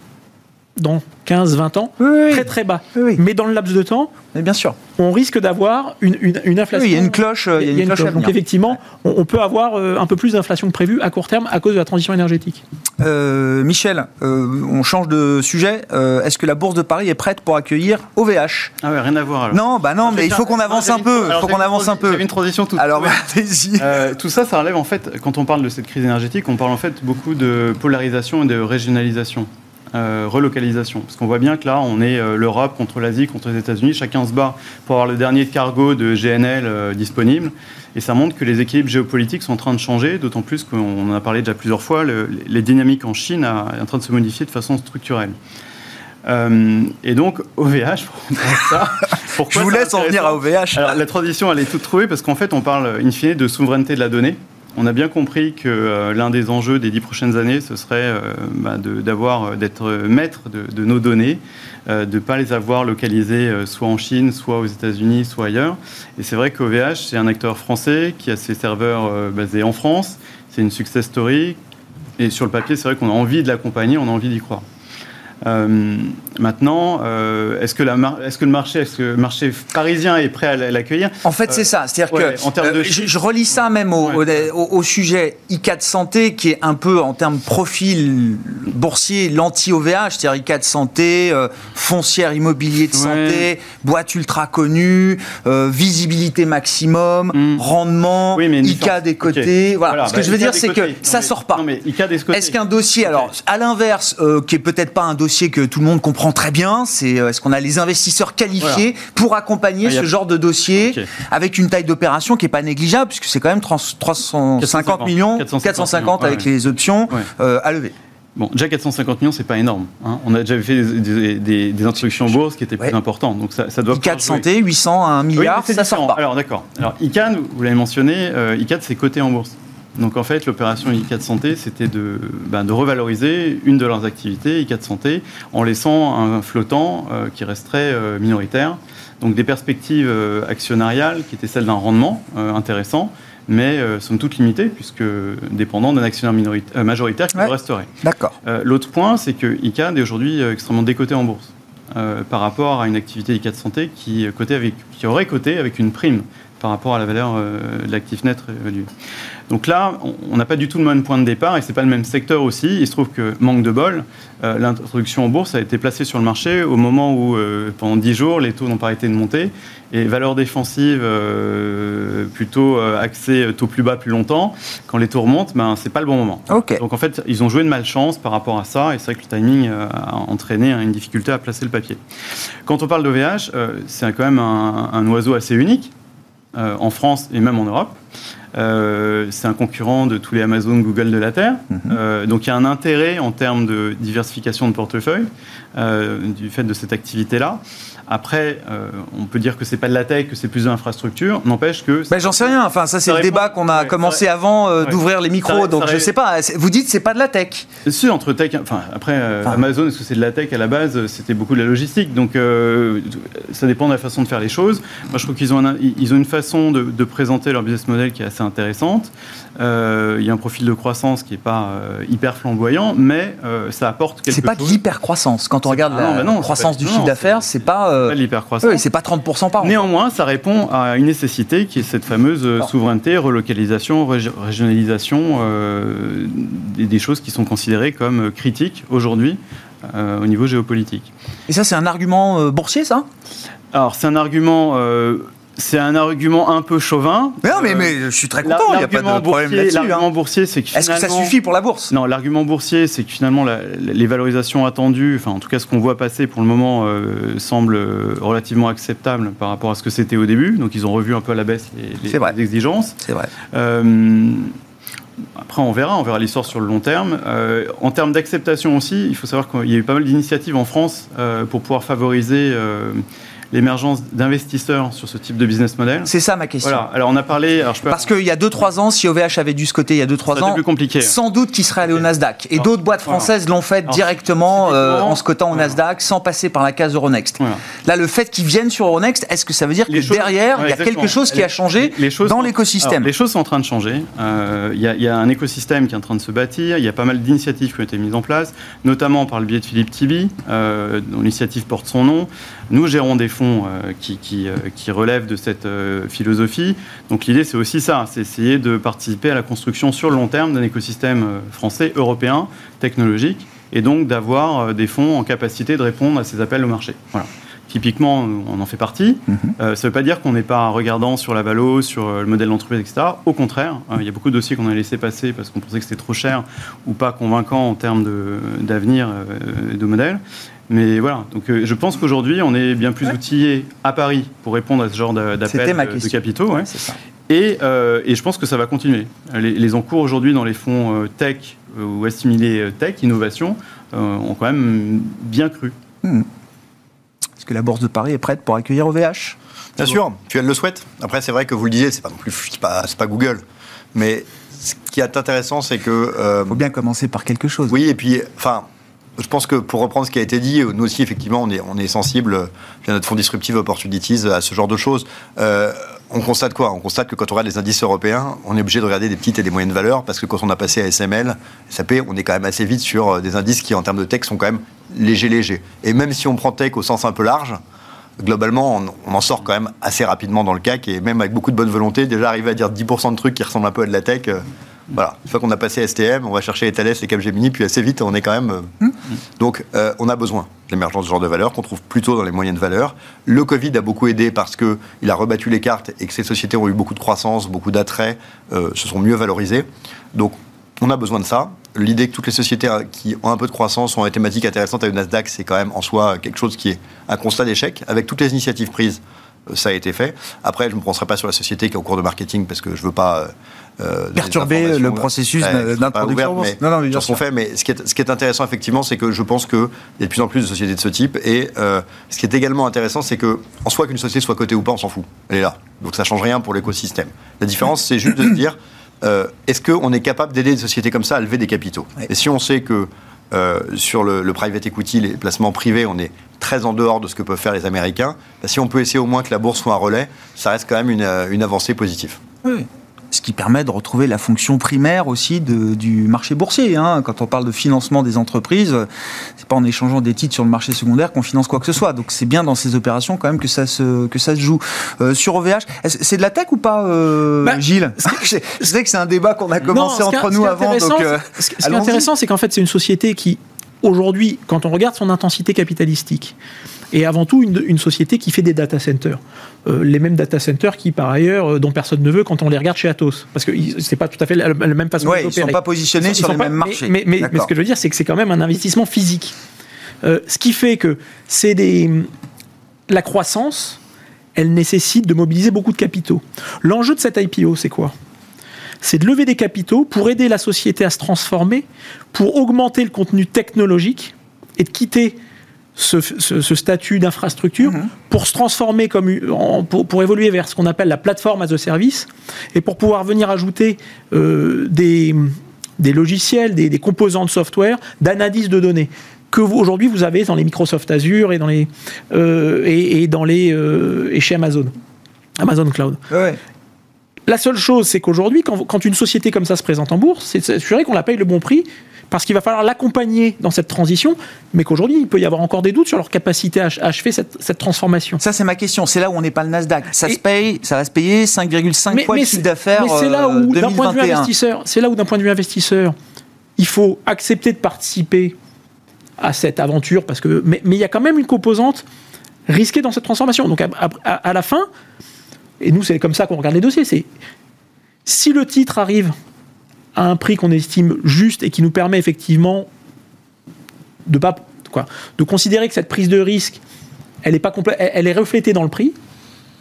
dans 15-20 ans Oui, oui, très très bas. Oui, oui. Mais dans le laps de temps, Mais bien sûr. on risque d'avoir une, une, une inflation. Oui, il y a une cloche, il y a une cloche Donc effectivement, on, on peut avoir euh, un peu plus d'inflation que prévu à court terme à cause de la transition énergétique. Euh, Michel, euh, on change de sujet. Euh, Est-ce que la Bourse de Paris est prête pour accueillir OVH Ah ouais, rien à voir alors. Non, bah non, mais il faut qu'on avance un peu. Il faut qu'on avance un peu. Une transition toute Alors. Euh, tout ça, ça relève en fait, quand on parle de cette crise énergétique, on parle en fait beaucoup de polarisation et de régionalisation, euh, relocalisation. Parce qu'on voit bien que là, on est euh, l'Europe contre l'Asie, contre les États-Unis. Chacun se bat pour avoir le dernier cargo de GNL euh, disponible. Et ça montre que les équilibres géopolitiques sont en train de changer, d'autant plus qu'on en a parlé déjà plusieurs fois, le- les dynamiques en Chine a- est en train de se modifier de façon structurelle. Euh, et donc, OVH, pour ça, pourquoi Je vous laisse en venir à OVH. alors, la transition, elle est toute trouvée parce qu'en fait, on parle in fine de souveraineté de la donnée. On a bien compris que euh, l'un des enjeux des dix prochaines années, ce serait euh, bah, euh, d'être maître de, de nos données, de ne pas les avoir localisées soit en Chine, soit aux États-Unis, soit ailleurs. Et c'est vrai qu'OVH, c'est un acteur français qui a ses serveurs basés en France. C'est une success story. Et sur le papier, c'est vrai qu'on a envie de l'accompagner, on a envie d'y croire. Euh, maintenant, euh, est-ce que, la mar- est-ce que le marché, est-ce que le marché parisien est prêt à l'accueillir En fait, c'est ça. C'est-à-dire ouais, que en termes de euh, je, relis ça même au, Ouais. au- au- au sujet ICAD santé, qui est un peu en termes profil boursier, l'anti-OVH, c'est-à-dire ICA de santé, foncière immobilier de Ouais. santé, boîte ultra connue, visibilité maximum, Mm. rendement, Oui, mais ICA des côtés. Voilà. Ce que bah, je veux ICA dire, c'est que. Non, ça mais- sort pas. Est-ce qu'un dossier, alors à l'inverse, euh, qui est peut-être pas un dossier que tout le monde comprend très bien, c'est euh, est-ce qu'on a les investisseurs qualifiés pour accompagner Ah, a- ce genre de dossier avec une taille d'opération qui est pas négligeable puisque c'est quand même 300 350 450 millions, 450 450 avec ouais. les options Ouais. euh, à lever. Bon, déjà 450 millions, c'est pas énorme. hein. On a déjà fait des, des- des- des introductions en bourse qui étaient Ouais. plus importantes. Donc ça, ça doit ICA pouvoir de jouer. santé, 800 à 1 Oui, milliard, c'est ça sort pas. Alors d'accord. Alors ICANN, vous l'avez mentionné, euh, c'est coté en bourse. Donc en fait, l'opération ICANN Santé, c'était de, ben, de revaloriser une de leurs activités, ICANN Santé, en laissant un flottant euh, qui resterait euh, minoritaire. Donc des perspectives euh, actionnariales qui étaient celles d'un rendement intéressant, mais euh, somme toute limitées, puisque dépendant d'un actionnaire euh, majoritaire qui Ouais. le resterait. D'accord. Euh, L'autre point, c'est que ICANN est aujourd'hui extrêmement décoté en bourse par rapport à une activité ICANN Santé qui, cotait avec, qui aurait coté avec une prime par rapport à la valeur euh, de l'actif net évalué. Donc là, on- n'a pas du tout le même point de départ et c'est pas le même secteur aussi. Il se trouve que, manque de bol, euh, l'introduction en bourse a été placée sur le marché au moment où, euh, pendant 10 jours, les taux n'ont pas arrêté de monter et valeur défensive euh, plutôt euh, axée taux plus bas plus longtemps. Quand les taux remontent, ben, c'est pas le bon moment. Donc en fait, ils ont joué de malchance par rapport à ça, et c'est vrai que le timing a entraîné une difficulté à placer le papier. Quand on parle d'OVH, c'est quand même un, un oiseau assez unique, euh, en France et même en Europe. Euh, c'est un concurrent de tous les Amazon, Google de la Terre. Euh, donc il y a un intérêt en termes de diversification de portefeuille euh, du fait de cette activité-là. Après, euh, on peut dire que c'est pas de la tech, que c'est plus de l'infrastructure. N'empêche que Ben, j'en sais rien. Enfin, ça, c'est le répond- débat qu'on a ouais, commencé ça- avant euh, ouais. d'ouvrir les micros. Ça- donc, ça je sais pas. Vous dites, c'est pas de la tech. Si, entre tech, enfin après euh, Enfin. Amazon, est-ce que c'est de la tech à la base? C'était beaucoup de la logistique, donc ça dépend de la façon de faire les choses. Moi, je trouve qu'ils ont, un- ils ont une façon de, de présenter leur business model qui est assez intéressante. Il y a un profil de croissance qui n'est pas hyper flamboyant, mais ça apporte quelque C'est pas chose. de l'hyper-croissance. Quand on regarde pas- la non, non, croissance du non, chiffre d'affaires, c'est pas. Euh, l'hypercroissance. oui, c'est pas 30% par an. Néanmoins, ça répond à une nécessité qui est cette fameuse euh, Alors. souveraineté, relocalisation, régi- régionalisation, euh, des, des choses qui sont considérées comme critiques aujourd'hui euh, au niveau géopolitique. Et ça, c'est un argument euh, boursier, ça? Alors, c'est un argument. euh, c'est un argument un peu chauvin. mais non, mais, Euh, mais je suis très content. Il n'y a pas de problème boursier- là-dessus. L'argument hein. boursier, c'est que Est-ce que ça suffit pour la bourse? Non, l'argument boursier, c'est que finalement, la- les valorisations attendues, enfin, en tout cas, ce qu'on voit passer pour le moment, euh, semble euh, relativement acceptable par rapport à ce que c'était au début. Donc, ils ont revu un peu à la baisse les, exigences. C'est vrai. Euh, après, on verra, on verra l'histoire sur le long terme. Euh, en termes d'acceptation aussi, il faut savoir qu'il y a eu pas mal d'initiatives en France euh, pour pouvoir favoriser l'émergence d'investisseurs sur ce type de business model. C'est ça ma question. Voilà. Alors, on a parlé. Alors, je peux Parce qu'il y a 2-3 ans, si OVH avait dû se coter il y a 2-3 ça ans, plus compliqué. sans doute qu'il serait allé au Nasdaq. Et d'autres boîtes voilà. françaises l'ont fait Alors, directement euh, en se cotant au. Nasdaq sans passer par la case Euronext. Voilà. Là, le fait qu'ils viennent sur Euronext, est-ce que ça veut dire que Les choses- derrière, ouais, il y a quelque chose qui a changé Les dans l'écosystème Alors, Les choses sont en train de changer. Euh, Il y, a- il y a un écosystème qui est en train de se bâtir. Il y a pas mal d'initiatives qui ont été mises en place, notamment par le biais de Philippe Tibi, euh, dont l'initiative porte son nom. Nous gérons des fonds euh, qui, qui, euh, qui relèvent de cette euh, philosophie. Donc l'idée, c'est aussi ça, c'est essayer de participer à la construction sur le long terme d'un écosystème français, européen, technologique, et donc d'avoir des fonds en capacité de répondre à ces appels au marché. Voilà. Typiquement, on en fait partie. Euh, ça ne veut pas dire qu'on n'est pas regardant sur la valo, sur le modèle d'entreprise, etc. Au contraire, euh, il y a beaucoup de dossiers qu'on a laissé passer parce qu'on pensait que c'était trop cher ou pas convaincant en termes d'avenir euh, de modèle. Mais voilà, donc euh, je pense qu'aujourd'hui, on est bien plus outillé à Paris pour répondre à ce genre d'appel ma de, capitaux. ouais. Ça. Et, euh, et je pense que ça va continuer. Les, les encours aujourd'hui dans les fonds euh, tech euh, ou assimilés euh, tech, innovation, euh, ont quand même bien cru. Est-ce que la Bourse de Paris est prête pour accueillir OVH Bien sûr, puis elle le souhaite. Après, c'est vrai que vous le disiez, c'est pas non plus, c'est pas, pas Google. Mais ce qui est intéressant, c'est que. euh, Il faut bien commencer par quelque chose. oui, et puis, enfin, je pense que pour reprendre ce qui a été dit, nous aussi, effectivement, on est, on sensible, via notre fonds Disruptive Opportunities, à ce genre de choses. Euh, on constate quoi? On constate que quand on regarde les indices européens, on est obligé de regarder des petites et des moyennes valeurs, parce que quand on a passé à SML, SAP, on est quand même assez vite sur euh, des indices qui, en termes de tech, sont quand même légers, légers. Et même si on prend tech au sens un peu large, globalement, on, on en sort quand même assez rapidement dans le CAC, et même avec beaucoup de bonne volonté, déjà arriver à dire 10% de trucs qui ressemblent un peu à de la tech, euh, Voilà, une fois qu'on a passé STM, on va chercher les Thales, les Capgemini, puis assez vite, on est quand même. euh, Hmm. Donc, euh, on a besoin de l'émergence de ce genre de valeur qu'on trouve plutôt dans les moyennes valeurs. Le Covid a beaucoup aidé parce que il a rebattu les cartes et que ces sociétés ont eu beaucoup de croissance, beaucoup d'attrait, euh, se sont mieux valorisées. Donc, on a besoin de ça. L'idée que toutes les sociétés qui ont un peu de croissance ont des thématiques intéressantes avec le Nasdaq, c'est quand même en soi quelque chose qui est un constat d'échec. Avec toutes les initiatives prises, ça a été fait. Après, je ne me prononcerai pas sur la société qui est en cours de marketing parce que je ne veux pas. Euh, Perturber le processus ouais, d'introduction Non, non, mais bien sûr. fait. Mais ce qui, est, ce qui est intéressant, effectivement, c'est que je pense qu'il y a de plus en plus de sociétés de ce type. Et euh, ce qui est également intéressant, c'est que, en soi, qu'une société soit cotée ou pas, on s'en fout. Elle est là. Donc ça change rien pour l'écosystème. La différence, c'est juste de se dire euh, est-ce qu'on est capable d'aider des sociétés comme ça à lever des capitaux? Ouais. Et si on sait que euh, sur le, le private equity, les placements privés, on est très en dehors de ce que peuvent faire les Américains, bah, si on peut essayer au moins que la bourse soit un relais, ça reste quand même une, euh, une avancée positive. Oui. Ce qui permet de retrouver la fonction primaire aussi de- du marché boursier. hein. Quand on parle de financement des entreprises, c'est pas en échangeant des titres sur le marché secondaire qu'on finance quoi que ce soit. Donc c'est bien dans ces opérations quand même que ça se, que ça se joue. Euh, sur OVH, c'est de la tech ou pas, euh, Bah, Gilles Je sais que c'est un débat qu'on a commencé Non, entre nous avant. Donc, euh, ce qui- est intéressant, c'est qu'en fait, c'est une société qui, aujourd'hui, quand on regarde son intensité capitalistique, est avant tout une, une société qui fait des data centers. Euh, les mêmes data centers qui, par ailleurs, euh, dont personne ne veut quand on les regarde chez Atos. Parce que ils- c'est pas tout à fait la, la même façon ouais, ils d'opérer. sont pas positionnés Ils sur sont les pas- mêmes mais- marchés. Mais, mais- ce que je veux dire, c'est que c'est quand même un investissement physique. Euh, ce qui fait que c'est des. La croissance, elle nécessite de mobiliser beaucoup de capitaux. L'enjeu de cette IPO, c'est quoi? C'est de lever des capitaux pour aider la société à se transformer, pour augmenter le contenu technologique et de quitter ce, ce- ce statut d'infrastructure Mhm. pour se transformer comme en- pour, pour évoluer vers ce qu'on appelle la plateforme as a service et pour pouvoir venir ajouter euh, des, des logiciels, des, des composants de software d'analyse de données que vous, aujourd'hui vous avez dans les Microsoft Azure et dans les euh, et, et dans les euh, et chez Amazon Amazon Cloud. Ouais. La seule chose, c'est qu'aujourd'hui, quand, quand une société comme ça se présente en bourse, c'est de s'assurer qu'on la paye le bon prix, parce qu'il va falloir l'accompagner dans cette transition, mais qu'aujourd'hui, il peut y avoir encore des doutes sur leur capacité à ach- à achever cette, cette transformation. Ça, c'est ma question. C'est là où on n'est pas le Nasdaq. Ça Et- se paye, ça va se payer 5,5 fois le chiffre d'affaires. mais c'est là euh, où, d'un point de vue 2021. investisseur, c'est là où, d'un point de vue investisseur, il faut accepter de participer à cette aventure, parce que, mais, mais il y a quand même une composante risquée dans cette transformation. Donc, à, à- à la fin, et nous, c'est comme ça qu'on regarde les dossiers, c'est si le titre arrive à un prix qu'on estime juste et qui nous permet effectivement de pas quoi, de considérer que cette prise de risque, elle est pas elle, elle est reflétée dans le prix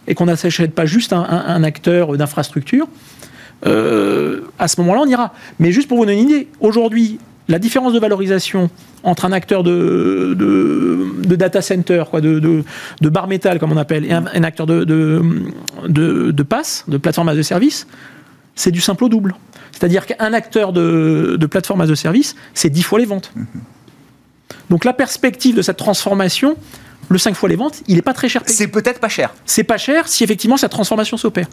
et qu'on n'achète pas juste un, acteur d'infrastructure. euh, à ce moment-là, on ira. Mais juste pour vous donner une idée, aujourd'hui, la différence de valorisation entre un acteur de, de, de data center, quoi, de, de, de bar métal, comme on appelle, et un, acteur de, de, de, de pass, de plateforme as a service, c'est du simple au double. C'est-à-dire qu'un acteur de, de plateforme as a service, c'est 10 fois les ventes. Donc la perspective de cette transformation, le 5 fois les ventes, il n'est pas très cher. C'est peut-être pas cher. C'est pas cher si effectivement cette transformation s'opère.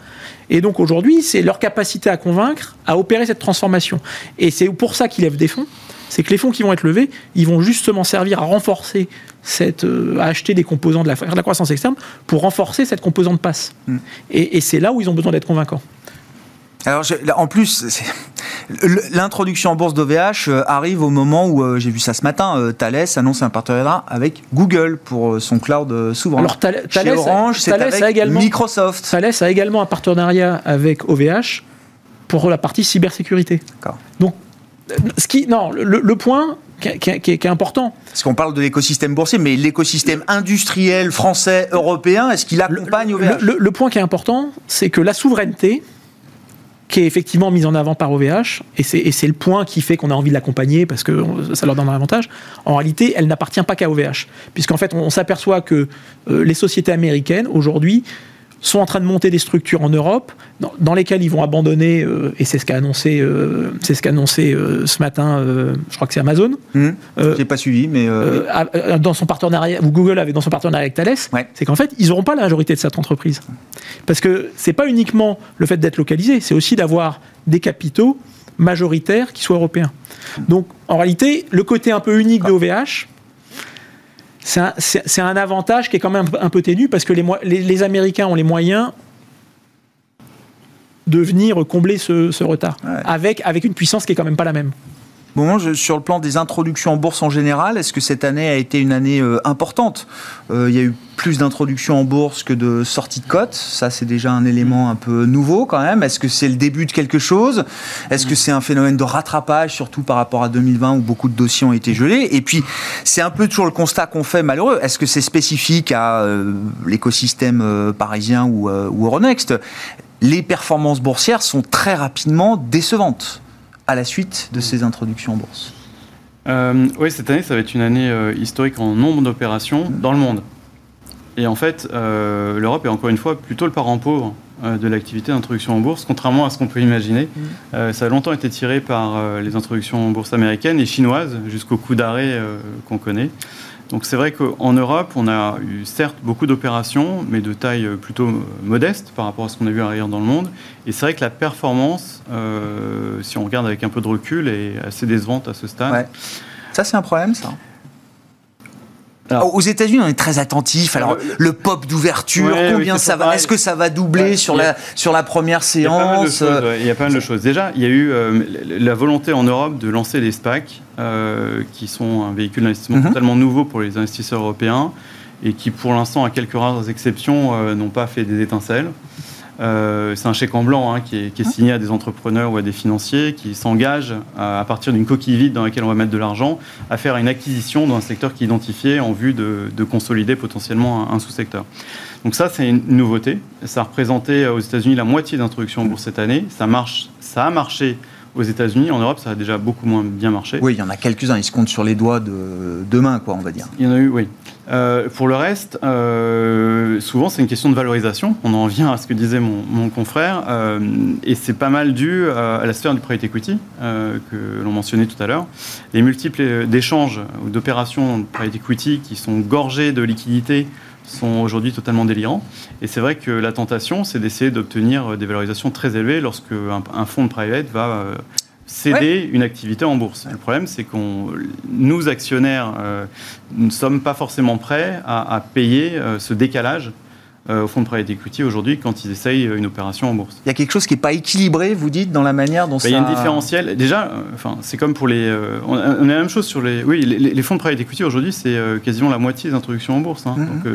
Et donc aujourd'hui, c'est leur capacité à convaincre, à opérer cette transformation. Et c'est pour ça qu'ils lèvent des fonds. C'est que les fonds qui vont être levés, ils vont justement servir à renforcer cette, euh, à acheter des composants de la, de la croissance externe pour renforcer cette composante passe. Mm. Et, et c'est là où ils ont besoin d'être convaincants. Alors, je- en plus, l'introduction en bourse d'OVH euh, arrive au moment où, euh, j'ai vu ça ce matin, euh, Thales annonce un partenariat avec Google pour son cloud souverain. Alors, Thales- Chez Orange, c'est Thales avec a également- Microsoft. Thales a également un partenariat avec OVH pour la partie cybersécurité. D'accord. Donc, ce qui, non, le, le point qui, est- qui est- qui est qui est important, Parce qu'on parle de l'écosystème boursier, mais l'écosystème industriel français, européen, est-ce qu'il accompagne le, OVH le- le point qui est important, c'est que la souveraineté, qui est effectivement mise en avant par OVH, et c'est le point qui fait qu'on a envie de l'accompagner parce que ça leur donne un avantage, en réalité, elle n'appartient pas qu'à OVH. Puisqu'en fait, on, on s'aperçoit que euh, les sociétés américaines, aujourd'hui, sont en train de monter des structures en Europe dans, dans lesquelles ils vont abandonner, euh, et c'est ce qu'a annoncé, euh, c'est ce qu'a annoncé euh, ce matin, je crois que c'est Amazon, euh, J'ai pas suivi, mais dans son partenariat, ou Google avait dans son partenariat avec Thales, Ouais. c'est qu'en fait, ils n'auront pas la majorité de cette entreprise. Parce que c'est pas uniquement le fait d'être localisé, c'est aussi d'avoir des capitaux majoritaires qui soient européens. Donc, en réalité, le côté un peu unique de OVH, c'est un, avantage qui est quand même un peu, ténu parce que les, mo- les- les Américains ont les moyens de venir combler ce, ce retard, avec, avec une puissance qui est quand même pas la même. Bon, sur le plan des introductions en bourse en général, est-ce que cette année a été une année euh, importante? Euh, Il y a eu plus d'introductions en bourse que de sorties de cotes. Ça, c'est déjà un élément un peu nouveau quand même. Est-ce que c'est le début de quelque chose? Est-ce que c'est un phénomène de rattrapage, surtout par rapport à 2020 où beaucoup de dossiers ont été gelés? Et puis, c'est un peu toujours le constat qu'on fait malheureux. Est-ce que c'est spécifique à euh, l'écosystème parisien ou, ou Euronext? Les performances boursières sont très rapidement décevantes à la suite de ces introductions en bourse euh, Oui, cette année, ça va être une année euh, historique en nombre d'opérations dans le monde. Et en fait, euh, l'Europe est encore une fois plutôt le parent pauvre de l'activité d'introduction en bourse, contrairement à ce qu'on peut imaginer. Mm. ça a longtemps été tiré par les introductions en bourse américaines et chinoises, jusqu'au coup d'arrêt qu'on connaît. Donc c'est vrai qu'en Europe, on a eu certes beaucoup d'opérations, mais de taille plutôt modeste par rapport à ce qu'on a vu ailleurs dans le monde. Et c'est vrai que la performance, euh, si on regarde avec un peu de recul, est assez décevante à ce stade. Ça, c'est un problème, ça? Aux États-Unis, on est très attentif. Alors, le, pop d'ouverture, combien ça va Est-ce que ça va doubler sur la sur la première séance Il y a pas mal de choses. Déjà, il y a eu euh, la volonté en Europe de lancer les SPAC, euh, qui sont un véhicule d'investissement mhm. totalement nouveau pour les investisseurs européens et qui, pour l'instant, à quelques rares exceptions, euh, n'ont pas fait des étincelles. Euh, c'est un chèque en blanc hein, qui, est, signé à des entrepreneurs ou à des financiers qui s'engagent à, partir d'une coquille vide dans laquelle on va mettre de l'argent à faire une acquisition dans un secteur qui est identifié en vue de, consolider potentiellement un, sous-secteur. Donc ça, c'est une nouveauté. Ça a représenté aux États-Unis la moitié d'introduction en bourse cette année. Ça marche, ça a marché aux États-Unis, en Europe, ça a déjà beaucoup moins bien marché. Oui, il y en a quelques-uns, ils se comptent sur les doigts de demain, quoi, on va dire. Il y en a eu, oui. Euh, pour le reste, euh, souvent c'est une question de valorisation. On en vient à ce que disait mon, confrère, euh, et c'est pas mal dû à la sphère du private equity que l'on mentionnait tout à l'heure. Les multiples d'échanges ou d'opérations de private equity qui sont gorgées de liquidités sont aujourd'hui totalement délirants. Et c'est vrai que la tentation, c'est d'essayer d'obtenir des valorisations très élevées lorsque un, fonds de private va céder une activité en bourse. Le problème, c'est qu'on, nous actionnaires, euh, ne sommes pas forcément prêts à, payer euh, ce décalage euh, au fonds de private equity aujourd'hui quand ils essayent une opération en bourse. Il y a quelque chose qui n'est pas équilibré, vous dites, dans la manière dont ça... Bah, il y a une différentielle. Déjà, enfin, c'est comme pour les... on, a, la même chose sur les... Oui, les, fonds de private equity aujourd'hui, c'est quasiment la moitié des introductions en bourse. Hein. Mm-hmm. Donc,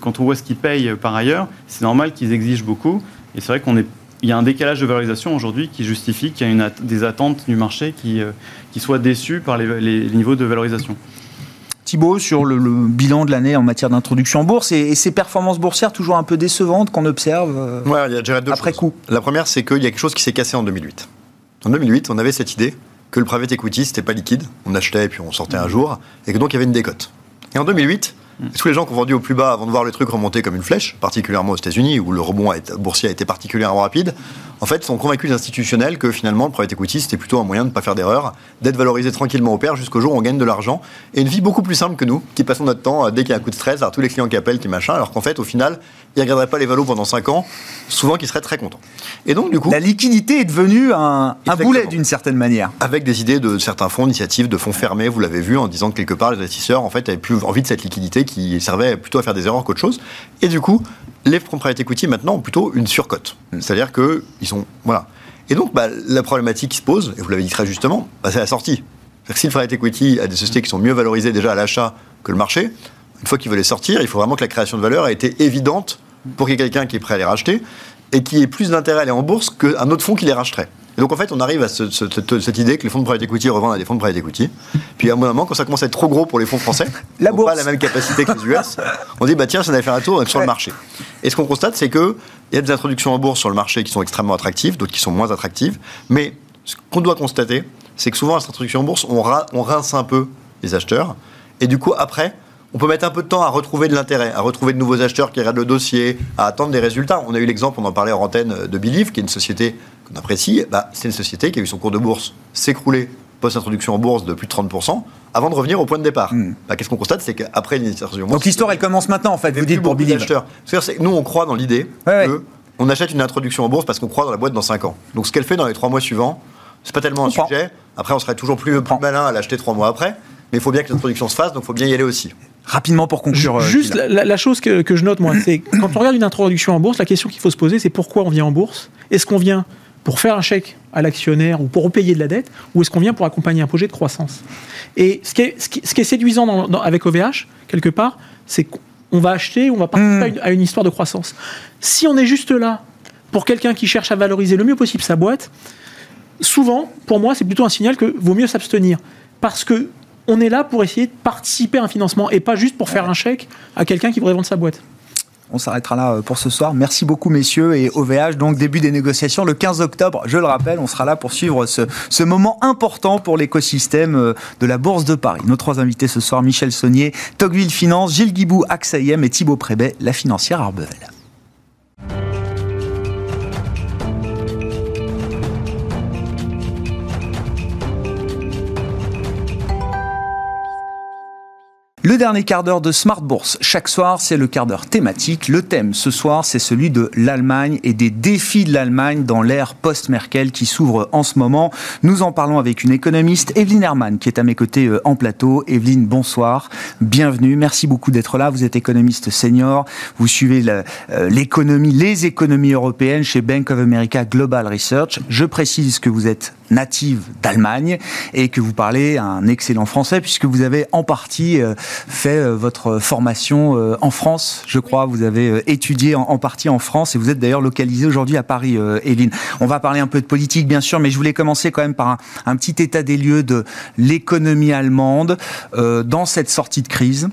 quand on voit ce qu'ils payent par ailleurs, c'est normal qu'ils exigent beaucoup. Et c'est vrai qu'on est il y a un décalage de valorisation aujourd'hui qui justifie qu'il y a une des attentes du marché qui, euh, qui soient déçues par les, niveaux de valorisation. Thibault, sur le, bilan de l'année en matière d'introduction en bourse et, ces performances boursières toujours un peu décevantes qu'on observe euh, ouais, il y a deux après coup. La première, c'est qu'il y a quelque chose qui s'est cassé en 2008. En 2008, on avait cette idée que le private equity, c'était pas liquide. On achetait et puis on sortait un jour, et que donc il y avait une décote. Et en 2008, tous les gens qui ont vendu au plus bas avant de voir le truc remonter comme une flèche, particulièrement aux États-Unis où le rebond boursier a été particulièrement rapide, en fait, sont convaincus institutionnels que finalement, le private equity, c'était plutôt un moyen de ne pas faire d'erreur, d'être valorisé tranquillement au pair jusqu'au jour où on gagne de l'argent. Et une vie beaucoup plus simple que nous, qui passons notre temps, euh, dès qu'il y a un coup de stress, à tous les clients qui appellent, qui machin, alors qu'en fait, au final, ils ne regarderaient pas les valos pendant 5 ans, souvent qu'ils seraient très contents. Et donc, du coup. La liquidité est devenue un, un boulet d'une certaine manière. Avec des idées de certains fonds, initiatives, de fonds fermés, vous l'avez vu, en disant que quelque part, les investisseurs, en fait, avaient plus envie de cette liquidité qui servait plutôt à faire des erreurs qu'autre chose. Et du coup, les fonds private equity maintenant ont plutôt une surcote. C'est-à-dire qu'ils sont. Voilà. Et donc, bah, la problématique qui se pose, et vous l'avez dit très justement, bah, c'est la sortie. Si le private equity a des sociétés qui sont mieux valorisées déjà à l'achat que le marché, une fois qu'ils veulent les sortir, il faut vraiment que la création de valeur ait été évidente pour qu'il y ait quelqu'un qui est prêt à les racheter et qui ait plus d'intérêt à aller en bourse qu'un autre fonds qui les racheterait. Et donc en fait, on arrive à cette, idée que les fonds de private equity revendent à des fonds de private equity. Puis à un moment, quand ça commence à être trop gros pour les fonds français, la bourse. pas la même capacité que les US, on dit bah tiens, ça allait faire un tour sur le marché. Et ce qu'on constate, c'est que il y a des introductions en bourse sur le marché qui sont extrêmement attractives, d'autres qui sont moins attractives. Mais ce qu'on doit constater, c'est que souvent, à cette introduction en bourse, on, on rince un peu les acheteurs. Et du coup, après, on peut mettre un peu de temps à retrouver de l'intérêt, à retrouver de nouveaux acheteurs qui regardent le dossier, à attendre des résultats. On a eu l'exemple, on en parlait en antenne de Believe, qui est une société qu'on apprécie. Bah, c'est une société qui a eu son cours de bourse s'écrouler post-introduction en bourse de plus de 30%, avant de revenir au point de départ. Hmm. Bah, qu'est-ce qu'on constate C'est qu'après l'initiation Donc l'histoire, elle commence maintenant, en fait, vous dites, pour Believe. Nous, on croit dans l'idée qu'on achète une introduction en bourse parce qu'on croit dans la boîte dans 5 ans. Donc ce qu'elle fait dans les 3 mois suivants, c'est pas tellement un sujet. Après, on serait toujours plus, plus malin à l'acheter 3 mois après. Mais il faut bien que l'introduction se fasse, donc il faut bien y aller aussi. Rapidement pour conclure. Euh, juste la, chose que, je note, moi, c'est quand on regarde une introduction en bourse, la question qu'il faut se poser, c'est pourquoi on vient en bourse? Est-ce qu'on vient pour faire un chèque à l'actionnaire ou pour repayer de la dette, ou est-ce qu'on vient pour accompagner un projet de croissance? Et ce qui est, ce qui, est séduisant avec OVH, quelque part, c'est qu'on va acheter, on va participer mmh. à une histoire de croissance. Si on est juste là pour quelqu'un qui cherche à valoriser le mieux possible sa boîte, souvent, pour moi, c'est plutôt un signal que vaut mieux s'abstenir. Parce que on est là pour essayer de participer à un financement et pas juste pour faire un chèque à quelqu'un qui voudrait vendre sa boîte. On s'arrêtera là euh, pour ce soir. Merci beaucoup, messieurs. Et OVH, donc début des négociations le 15 octobre. Je le rappelle, on sera là pour suivre ce, ce moment important pour l'écosystème euh, de la Bourse de Paris. Nos trois invités ce soir, Michel Saunier, Tocqueville Finance, Gilles Guibou, AXA et Thibaut Prébet, la financière Arbevel. Le dernier quart d'heure de Smart Bourse. Chaque soir, c'est le quart d'heure thématique. Le thème ce soir, c'est celui de l'Allemagne et des défis de l'Allemagne dans l'ère post-Merkel qui s'ouvre en ce moment. Nous en parlons avec une économiste, Evelyne Hermann, qui est à mes côtés euh, en plateau. Evelyne, bonsoir. Bienvenue. Merci beaucoup d'être là. Vous êtes économiste senior. Vous suivez euh, l'économie, les économies européennes chez Bank of America Global Research. Je précise que vous êtes native d'Allemagne et que vous parlez un excellent français puisque vous avez en partie euh, fait euh, votre formation euh, en France, je crois. Vous avez étudié en partie en France et vous êtes d'ailleurs localisé aujourd'hui à Paris, Evelyne. On va parler un peu de politique, bien sûr, mais je voulais commencer quand même par un, petit état des lieux de l'économie allemande dans cette sortie de crise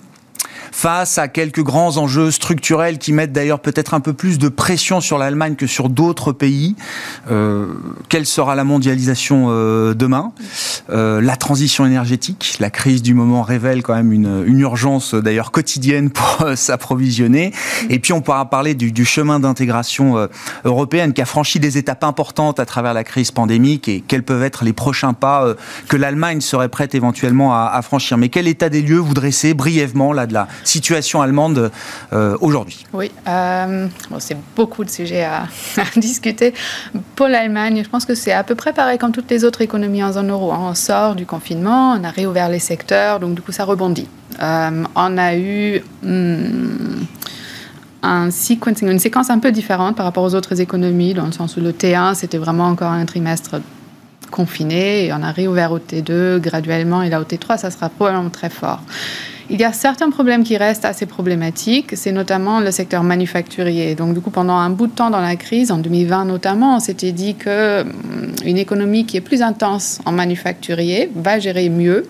face à quelques grands enjeux structurels qui mettent d'ailleurs peut-être un peu plus de pression sur l'Allemagne que sur d'autres pays. Euh, quelle sera la mondialisation euh, demain? Euh, La transition énergétique, la crise du moment révèle quand même une, une urgence d'ailleurs quotidienne pour s'approvisionner. Et puis on pourra parler du, chemin d'intégration européenne qui a franchi des étapes importantes à travers la crise pandémique et quels peuvent être les prochains pas que l'Allemagne serait prête éventuellement à, franchir. Mais quel état des lieux vous dressez brièvement là de situation allemande euh, aujourd'hui Oui, euh, c'est beaucoup de sujets à, discuter. Pour l'Allemagne, je pense que c'est à peu près pareil comme toutes les autres économies en zone euro. Hein. On sort du confinement, on a réouvert les secteurs, donc du coup ça rebondit. Euh, on a eu... Hmm, une séquence un peu différente par rapport aux autres économies, dans le sens où le T1, c'était vraiment encore un trimestre confiné, et on a réouvert au T2 graduellement, et là au T3, ça sera probablement très fort. Il y a certains problèmes qui restent assez problématiques, c'est notamment le secteur manufacturier. Donc du coup, pendant un bout de temps dans la crise, en 2020 notamment, on s'était dit que hum, une économie qui est plus intense en manufacturier va gérer mieux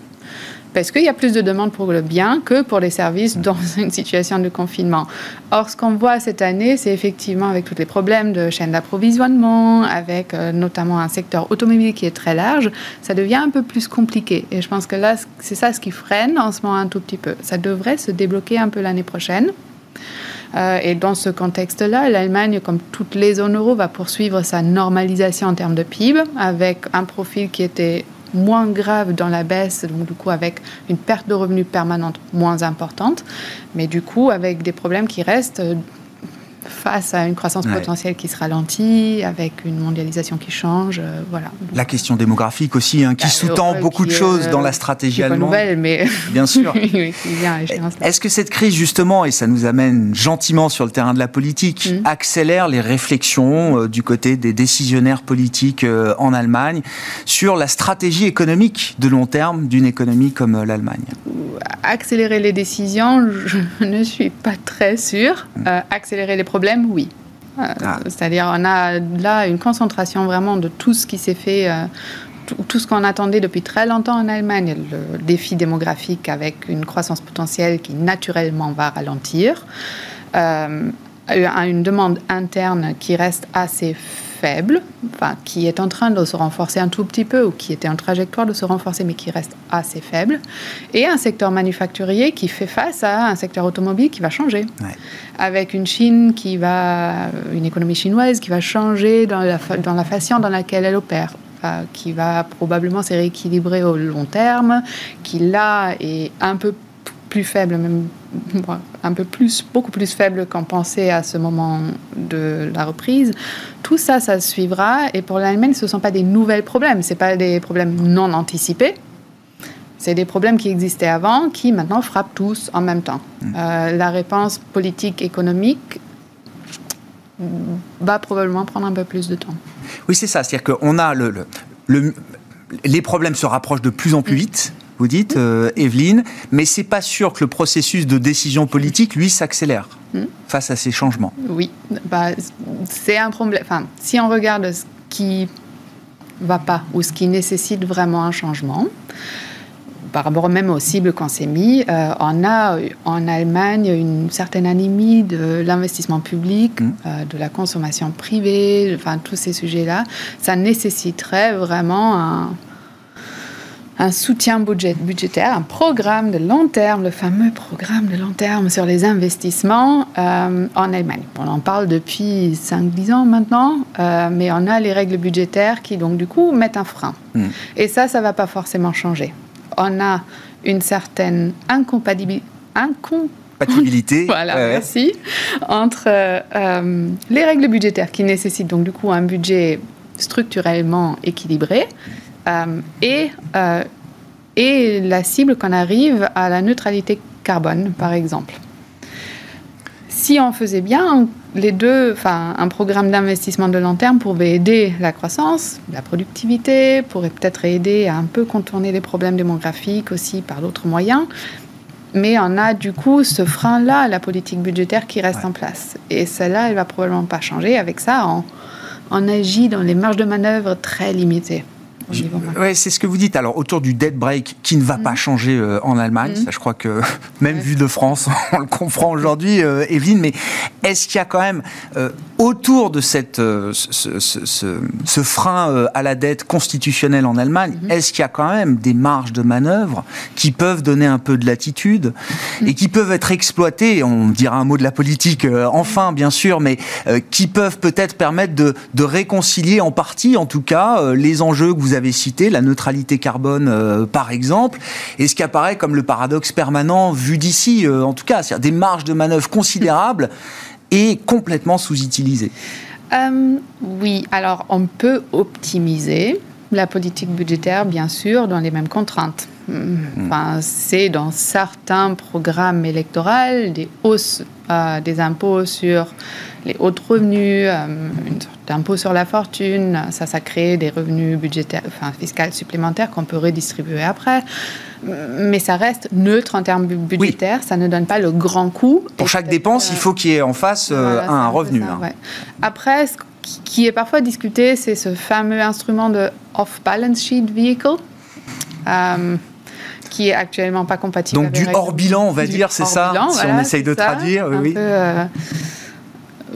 parce qu'il y a plus de demandes pour le bien que pour les services dans une situation de confinement. Or, ce qu'on voit cette année, c'est effectivement avec tous les problèmes de chaîne d'approvisionnement, avec euh, notamment un secteur automobile qui est très large, ça devient un peu plus compliqué. Et je pense que là, c'est ça ce qui freine en ce moment un tout petit peu. Ça devrait se débloquer un peu l'année prochaine. Euh, et dans ce contexte-là, l'Allemagne, comme toutes les zones euro, va poursuivre sa normalisation en termes de PIB avec un profil qui était moins grave dans la baisse, donc du coup avec une perte de revenus permanente moins importante, mais du coup avec des problèmes qui restent face à une croissance potentielle qui se ralentit, avec une mondialisation qui change. Euh, voilà. La question démographique aussi, hein, qui bah, sous-tend beaucoup de choses dans la stratégie allemande. nouvelle, mais bien sûr. Est-ce que cette crise, justement, et ça nous amène gentiment sur le terrain de la politique, mm. accélère les réflexions euh, du côté des décisionnaires politiques euh, en Allemagne sur la stratégie économique de long terme d'une économie comme l'Allemagne? Accélérer les décisions, je ne suis pas très sûre. Mm. accélérer les problème, oui. Euh, ah. C'est-à-dire, on a là une concentration vraiment de tout ce qui s'est fait, euh, tout, ce qu'on attendait depuis très longtemps en Allemagne, le défi démographique avec une croissance potentielle qui naturellement va ralentir, euh, une demande interne qui reste assez faible, enfin, qui est en train de se renforcer un tout petit peu ou qui était en trajectoire de se renforcer mais qui reste assez faible, et un secteur manufacturier qui fait face à un secteur automobile qui va changer, avec une Chine qui va, une économie chinoise qui va changer dans la, dans la façon dans laquelle elle opère qui va probablement se rééquilibrer au long terme, qui là est un peu plus faible, même un peu plus, beaucoup plus faible qu'on pensait à ce moment de la reprise. Tout ça, ça suivra. Et pour l'Allemagne, ce ne sont pas des nouvelles problèmes, ce pas des problèmes non anticipés. C'est des problèmes qui existaient avant, qui maintenant frappent tous en même temps. Mmh. Euh, la réponse politique, économique, va probablement prendre un peu plus de temps. Oui, c'est ça. C'est-à-dire qu'on a le, le, les problèmes se rapprochent de plus en plus vite vous dites, euh, Evelyne, mais c'est pas sûr que le processus de décision politique, lui, s'accélère hmm. face à ces changements. Oui, bah, c'est un problème. Enfin, si on regarde ce qui va pas ou ce qui nécessite vraiment un changement, par rapport même aux cibles qu'on s'est mis, euh, on a en Allemagne une certaine anémie de l'investissement public, hmm. euh, de la consommation privée, enfin tous ces sujets-là. Ça nécessiterait vraiment un, un soutien budget, budgétaire, un programme de long terme, le fameux programme de long terme sur les investissements euh, en Allemagne. On en parle depuis 5-10 ans maintenant, euh, mais on a les règles budgétaires qui donc du coup mettent un frein. Hmm. Et ça, ça ne va pas forcément changer. On a une certaine incompatibilité. Voilà, merci. Entre euh, les règles budgétaires qui nécessitent donc du coup un budget structurellement équilibré et, euh, et la cible qu'on arrive à la neutralité carbone, par exemple. Si on faisait bien les deux, enfin, un programme d'investissement de long terme pourrait aider la croissance, la productivité, pourrait peut-être aider à un peu contourner les problèmes démographiques aussi par d'autres moyens. Mais on a du coup ce frein-là, la politique budgétaire qui reste en place. Et celle-là, elle va probablement pas changer. Avec ça, on, on agit dans les marges de manœuvre très limitées. Oui, c'est ce que vous dites. Alors, autour du debt break qui ne va pas mm. changer euh, en Allemagne, mm. ça, je crois que même vu de France, on le comprend aujourd'hui, euh, Evelyne, mais est-ce qu'il y a quand même, euh, autour de cette, ce, frein à la dette constitutionnelle en Allemagne, mm-hmm. est-ce qu'il y a quand même des marges de manœuvre qui peuvent donner un peu de latitude et qui peuvent être exploitées, on dira un mot de la politique enfin, bien sûr, mais qui peuvent peut-être permettre de, de, réconcilier en partie, en tout cas, les enjeux que vous avez cité, la neutralité carbone euh, par exemple, et ce qui apparaît comme le paradoxe permanent vu d'ici, euh, en tout cas, c'est-à-dire des marges de manœuvre considérables et complètement sous-utilisées? Euh, oui, alors on peut optimiser la politique budgétaire, bien sûr, dans les mêmes contraintes. Hmm. Enfin, c'est dans certains programmes électoraux des hausses des impôts sur les hauts revenus, euh, une sorte d'impôt sur la fortune. Ça, ça crée des revenus budgétaires, enfin fiscaux supplémentaires qu'on peut redistribuer après. Mais ça reste neutre en termes budgétaires. Ça ne donne pas le grand coup. Pour chaque dépense, il faut qu'il y ait en face euh, un revenu. Hein. Après, ce qui est parfois discuté, c'est ce fameux instrument de off-balance sheet vehicle. Euh, qui est actuellement pas compatible. Donc du hors bilan, on va dire, c'est ça, si on essaye de traduire. oui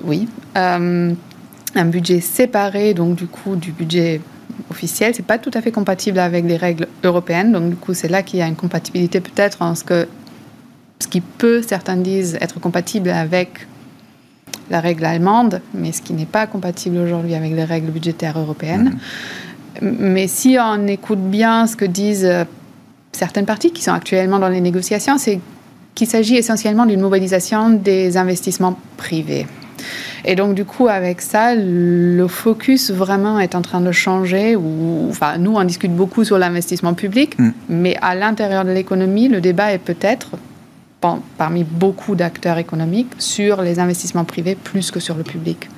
oui. Euh, un budget séparé, donc du coup, du budget officiel, c'est pas tout à fait compatible avec les règles européennes. Donc du coup, c'est là qu'il y a une compatibilité peut-être en ce que ce qui peut, certains disent, être compatible avec la règle allemande, mais ce qui n'est pas compatible aujourd'hui avec les règles budgétaires européennes. Mhm. Mais si on écoute bien ce que disent euh, certaines parties qui sont actuellement dans les négociations, c'est qu'il s'agit essentiellement d'une mobilisation des investissements privés. Et donc, du coup, avec ça, le focus vraiment est en train de changer. Ou, enfin, nous, on discute beaucoup sur l'investissement public, mm. mais à l'intérieur de l'économie, le débat est peut-être parmi beaucoup d'acteurs économiques sur les investissements privés plus que sur le public.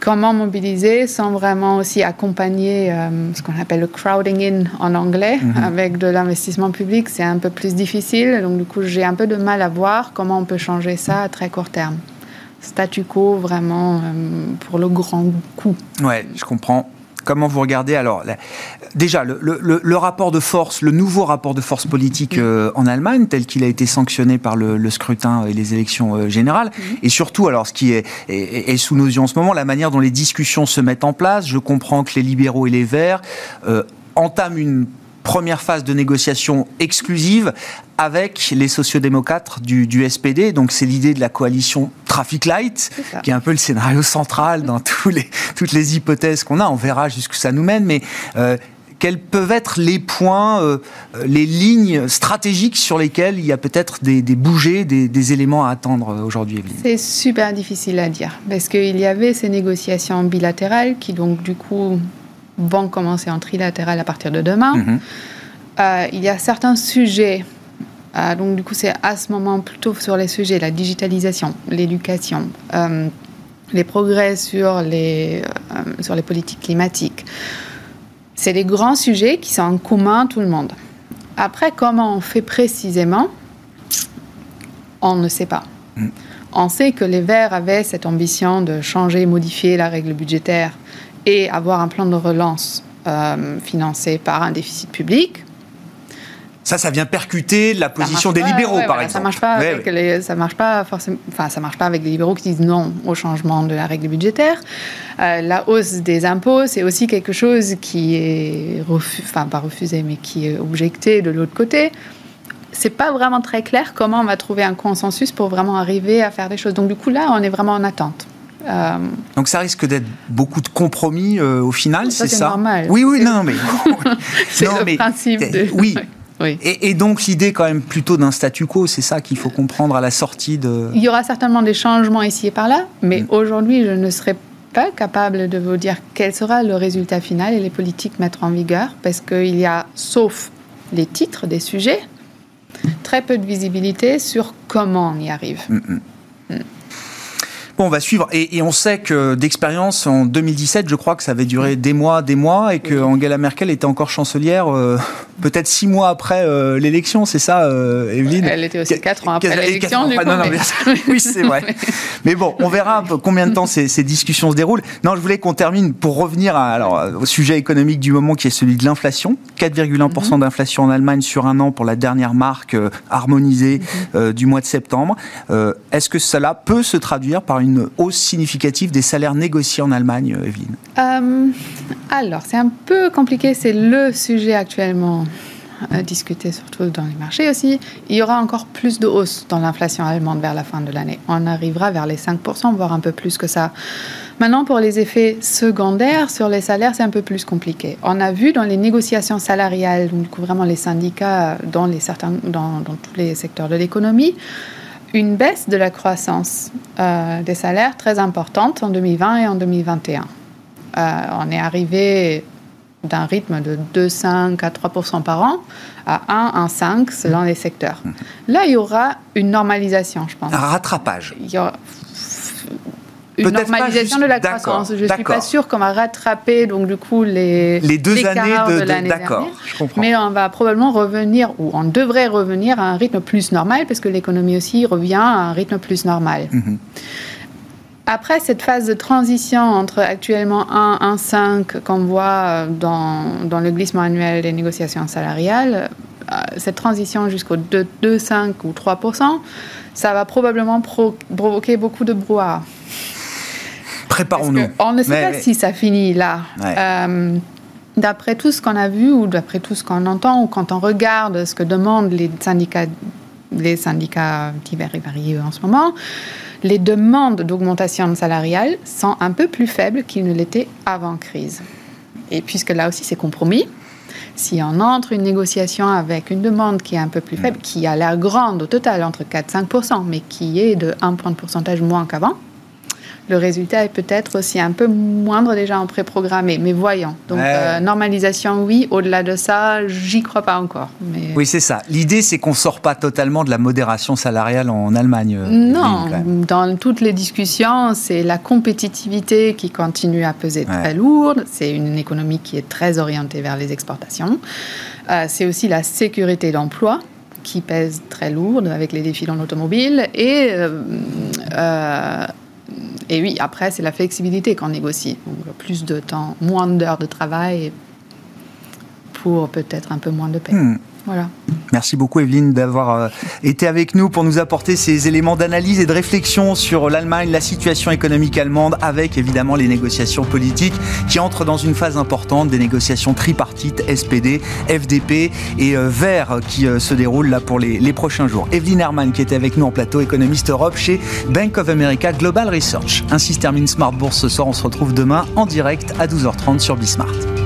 Comment mobiliser sans vraiment aussi accompagner euh, ce qu'on appelle le crowding in en anglais mm-hmm. avec de l'investissement public, c'est un peu plus difficile. Donc du coup, j'ai un peu de mal à voir comment on peut changer ça à très court terme statu quo vraiment euh, pour le grand coup. Ouais, je comprends. Comment vous regardez alors Déjà, le, rapport de force, le nouveau rapport de force politique euh, en Allemagne, tel qu'il a été sanctionné par le, scrutin et les élections euh, générales, et surtout, alors ce qui est, est, sous nos yeux en ce moment, la manière dont les discussions se mettent en place. Je comprends que les libéraux et les verts entament une première phase de négociation exclusive avec les sociodémocrates du, du SPD. Donc c'est l'idée de la coalition Traffic Light, qui est un peu le scénario central dans tous les, toutes les hypothèses qu'on a. On verra jusqu'où ça nous mène, mais euh, quels peuvent être les points, euh, les lignes stratégiques sur lesquelles il y a peut-être des, des bougées, des, des, éléments à attendre aujourd'hui, Evelyne? C'est super difficile à dire, parce qu'il y avait ces négociations bilatérales qui, donc, du coup, vont commencer en trilatéral à partir de demain. Mhm. Euh, il y a certains sujets, euh, donc du coup c'est à ce moment plutôt sur les sujets, la digitalisation, l'éducation, euh, les progrès sur les, euh, sur les politiques climatiques. C'est des grands sujets qui sont en commun tout le monde. Après, comment on fait précisément On ne sait pas. Mm. On sait que les Verts avaient cette ambition de changer, modifier la règle budgétaire et avoir un plan de relance euh, financé par un déficit public. Ça, ça vient percuter la position des libéraux, par exemple. Ça marche pas avec les, ça marche pas forcément. Enfin, ça marche pas avec les libéraux qui disent non au changement de la règle budgétaire. Euh, la hausse des impôts, c'est aussi quelque chose qui est enfin pas refusé, mais qui est objecté de l'autre côté. C'est pas vraiment très clair comment on va trouver un consensus pour vraiment arriver à faire des choses. Donc du coup là, on est vraiment en attente. Euh, Donc ça risque d'être beaucoup de compromis euh, au final, c'est ça, C'est normal. Oui, oui, non, mais c'est le principe. De... Oui, et, donc l'idée quand même plutôt d'un statu quo, c'est ça qu'il faut comprendre à la sortie de... Il y aura certainement des changements ici et par là, mais mm. aujourd'hui je ne serais pas capable de vous dire quel sera le résultat final et les politiques mettre en vigueur, parce qu'il y a, sauf les titres des sujets, très peu de visibilité sur comment on y arrive. Mm, mm. Bon, on va suivre. Et, on sait que d'expérience, en 2017, je crois que ça avait duré des mois, des mois, et que Angela Merkel était encore chancelière euh, peut-être six mois après euh, l'élection, c'est ça, euh, Evelyne? Elle était aussi quatre ans après l'élection, du coup. oui, c'est vrai. mais bon, on verra combien de temps ces, ces, discussions se déroulent. Non, je voulais qu'on termine pour revenir à, alors, au sujet économique du moment qui est celui de l'inflation. 4,1% mhm. d'inflation en Allemagne sur un an pour la dernière marque harmonisée mhm. du mois de septembre. Est-ce que cela peut se traduire par une une hausse significative des salaires négociés en Allemagne, euh, Evelyne euh, Alors, c'est un peu compliqué. C'est le sujet actuellement euh, discuté, surtout dans les marchés aussi. Il y aura encore plus de hausse dans l'inflation allemande vers la fin de l'année. On arrivera vers les 5%, voire un peu plus que ça. Maintenant, pour les effets secondaires sur les salaires, c'est un peu plus compliqué. On a vu dans les négociations salariales, donc vraiment les syndicats dans, les certains, dans, dans tous les secteurs de l'économie, une baisse de la croissance euh, des salaires très importante en 2020 et en 2021. Euh, on est arrivé d'un rythme de 2,5 à 3% par an à 1 1,5 selon les secteurs. Mmh. Là, il y aura une normalisation, je pense. Un rattrapage. Il y aura une normalisation de la croissance. Je ne suis pas sûre qu'on va rattraper donc du coup les, les deux années de, l'année dernière. Mais on va probablement revenir, ou on devrait revenir à un rythme plus normal, parce que l'économie aussi revient à un rythme plus normal. Mhm. Après cette phase de transition entre actuellement 1, 1,5 qu'on voit dans, dans, le glissement annuel des négociations salariales, euh, cette transition jusqu'au 2,5 ou 3 ça va probablement provoquer beaucoup de brouhaha. Préparons-nous. On ne sait pas si ça finit là. Euh, d'après tout ce qu'on a vu ou d'après tout ce qu'on entend ou quand on regarde ce que demandent les syndicats, les syndicats divers et variés en ce moment, les demandes d'augmentation salariale sont un peu plus faibles qu'ils ne l'étaient avant crise. Et puisque là aussi c'est compromis, si on entre une négociation avec une demande qui est un peu plus faible, qui a l'air grande au total, entre 4 et 5 mais qui est de 1 point de pourcentage moins qu'avant, le résultat est peut-être aussi un peu moindre déjà en pré-programmé, mais voyant. Donc, euh, normalisation, oui. Au-delà de ça, j'y crois pas encore. Mais... Oui, c'est ça. L'idée, c'est qu'on ne sort pas totalement de la modération salariale en Allemagne. Euh, non, dans toutes les discussions, c'est la compétitivité qui continue à peser très lourde. C'est une économie qui est très orientée vers les exportations. Euh, c'est aussi la sécurité d'emploi qui pèse très lourde avec les défis dans l'automobile et et oui, après, c'est la flexibilité qu'on négocie. plus de temps, moins d'heures de travail pour peut-être un peu moins de paix. Merci beaucoup Evelyne d'avoir euh, été avec nous pour nous apporter ces éléments d'analyse et de réflexion sur l'Allemagne, la situation économique allemande, avec évidemment les négociations politiques qui entrent dans une phase importante, des négociations tripartites SPD, FDP et euh, Vert qui euh, se déroulent là pour les, les prochains jours. Evelyne Herman qui était avec nous en plateau, économiste Europe chez Bank of America Global Research. Ainsi se termine Smart Bourse ce soir. On se retrouve demain en direct à 12h30 sur Bismart.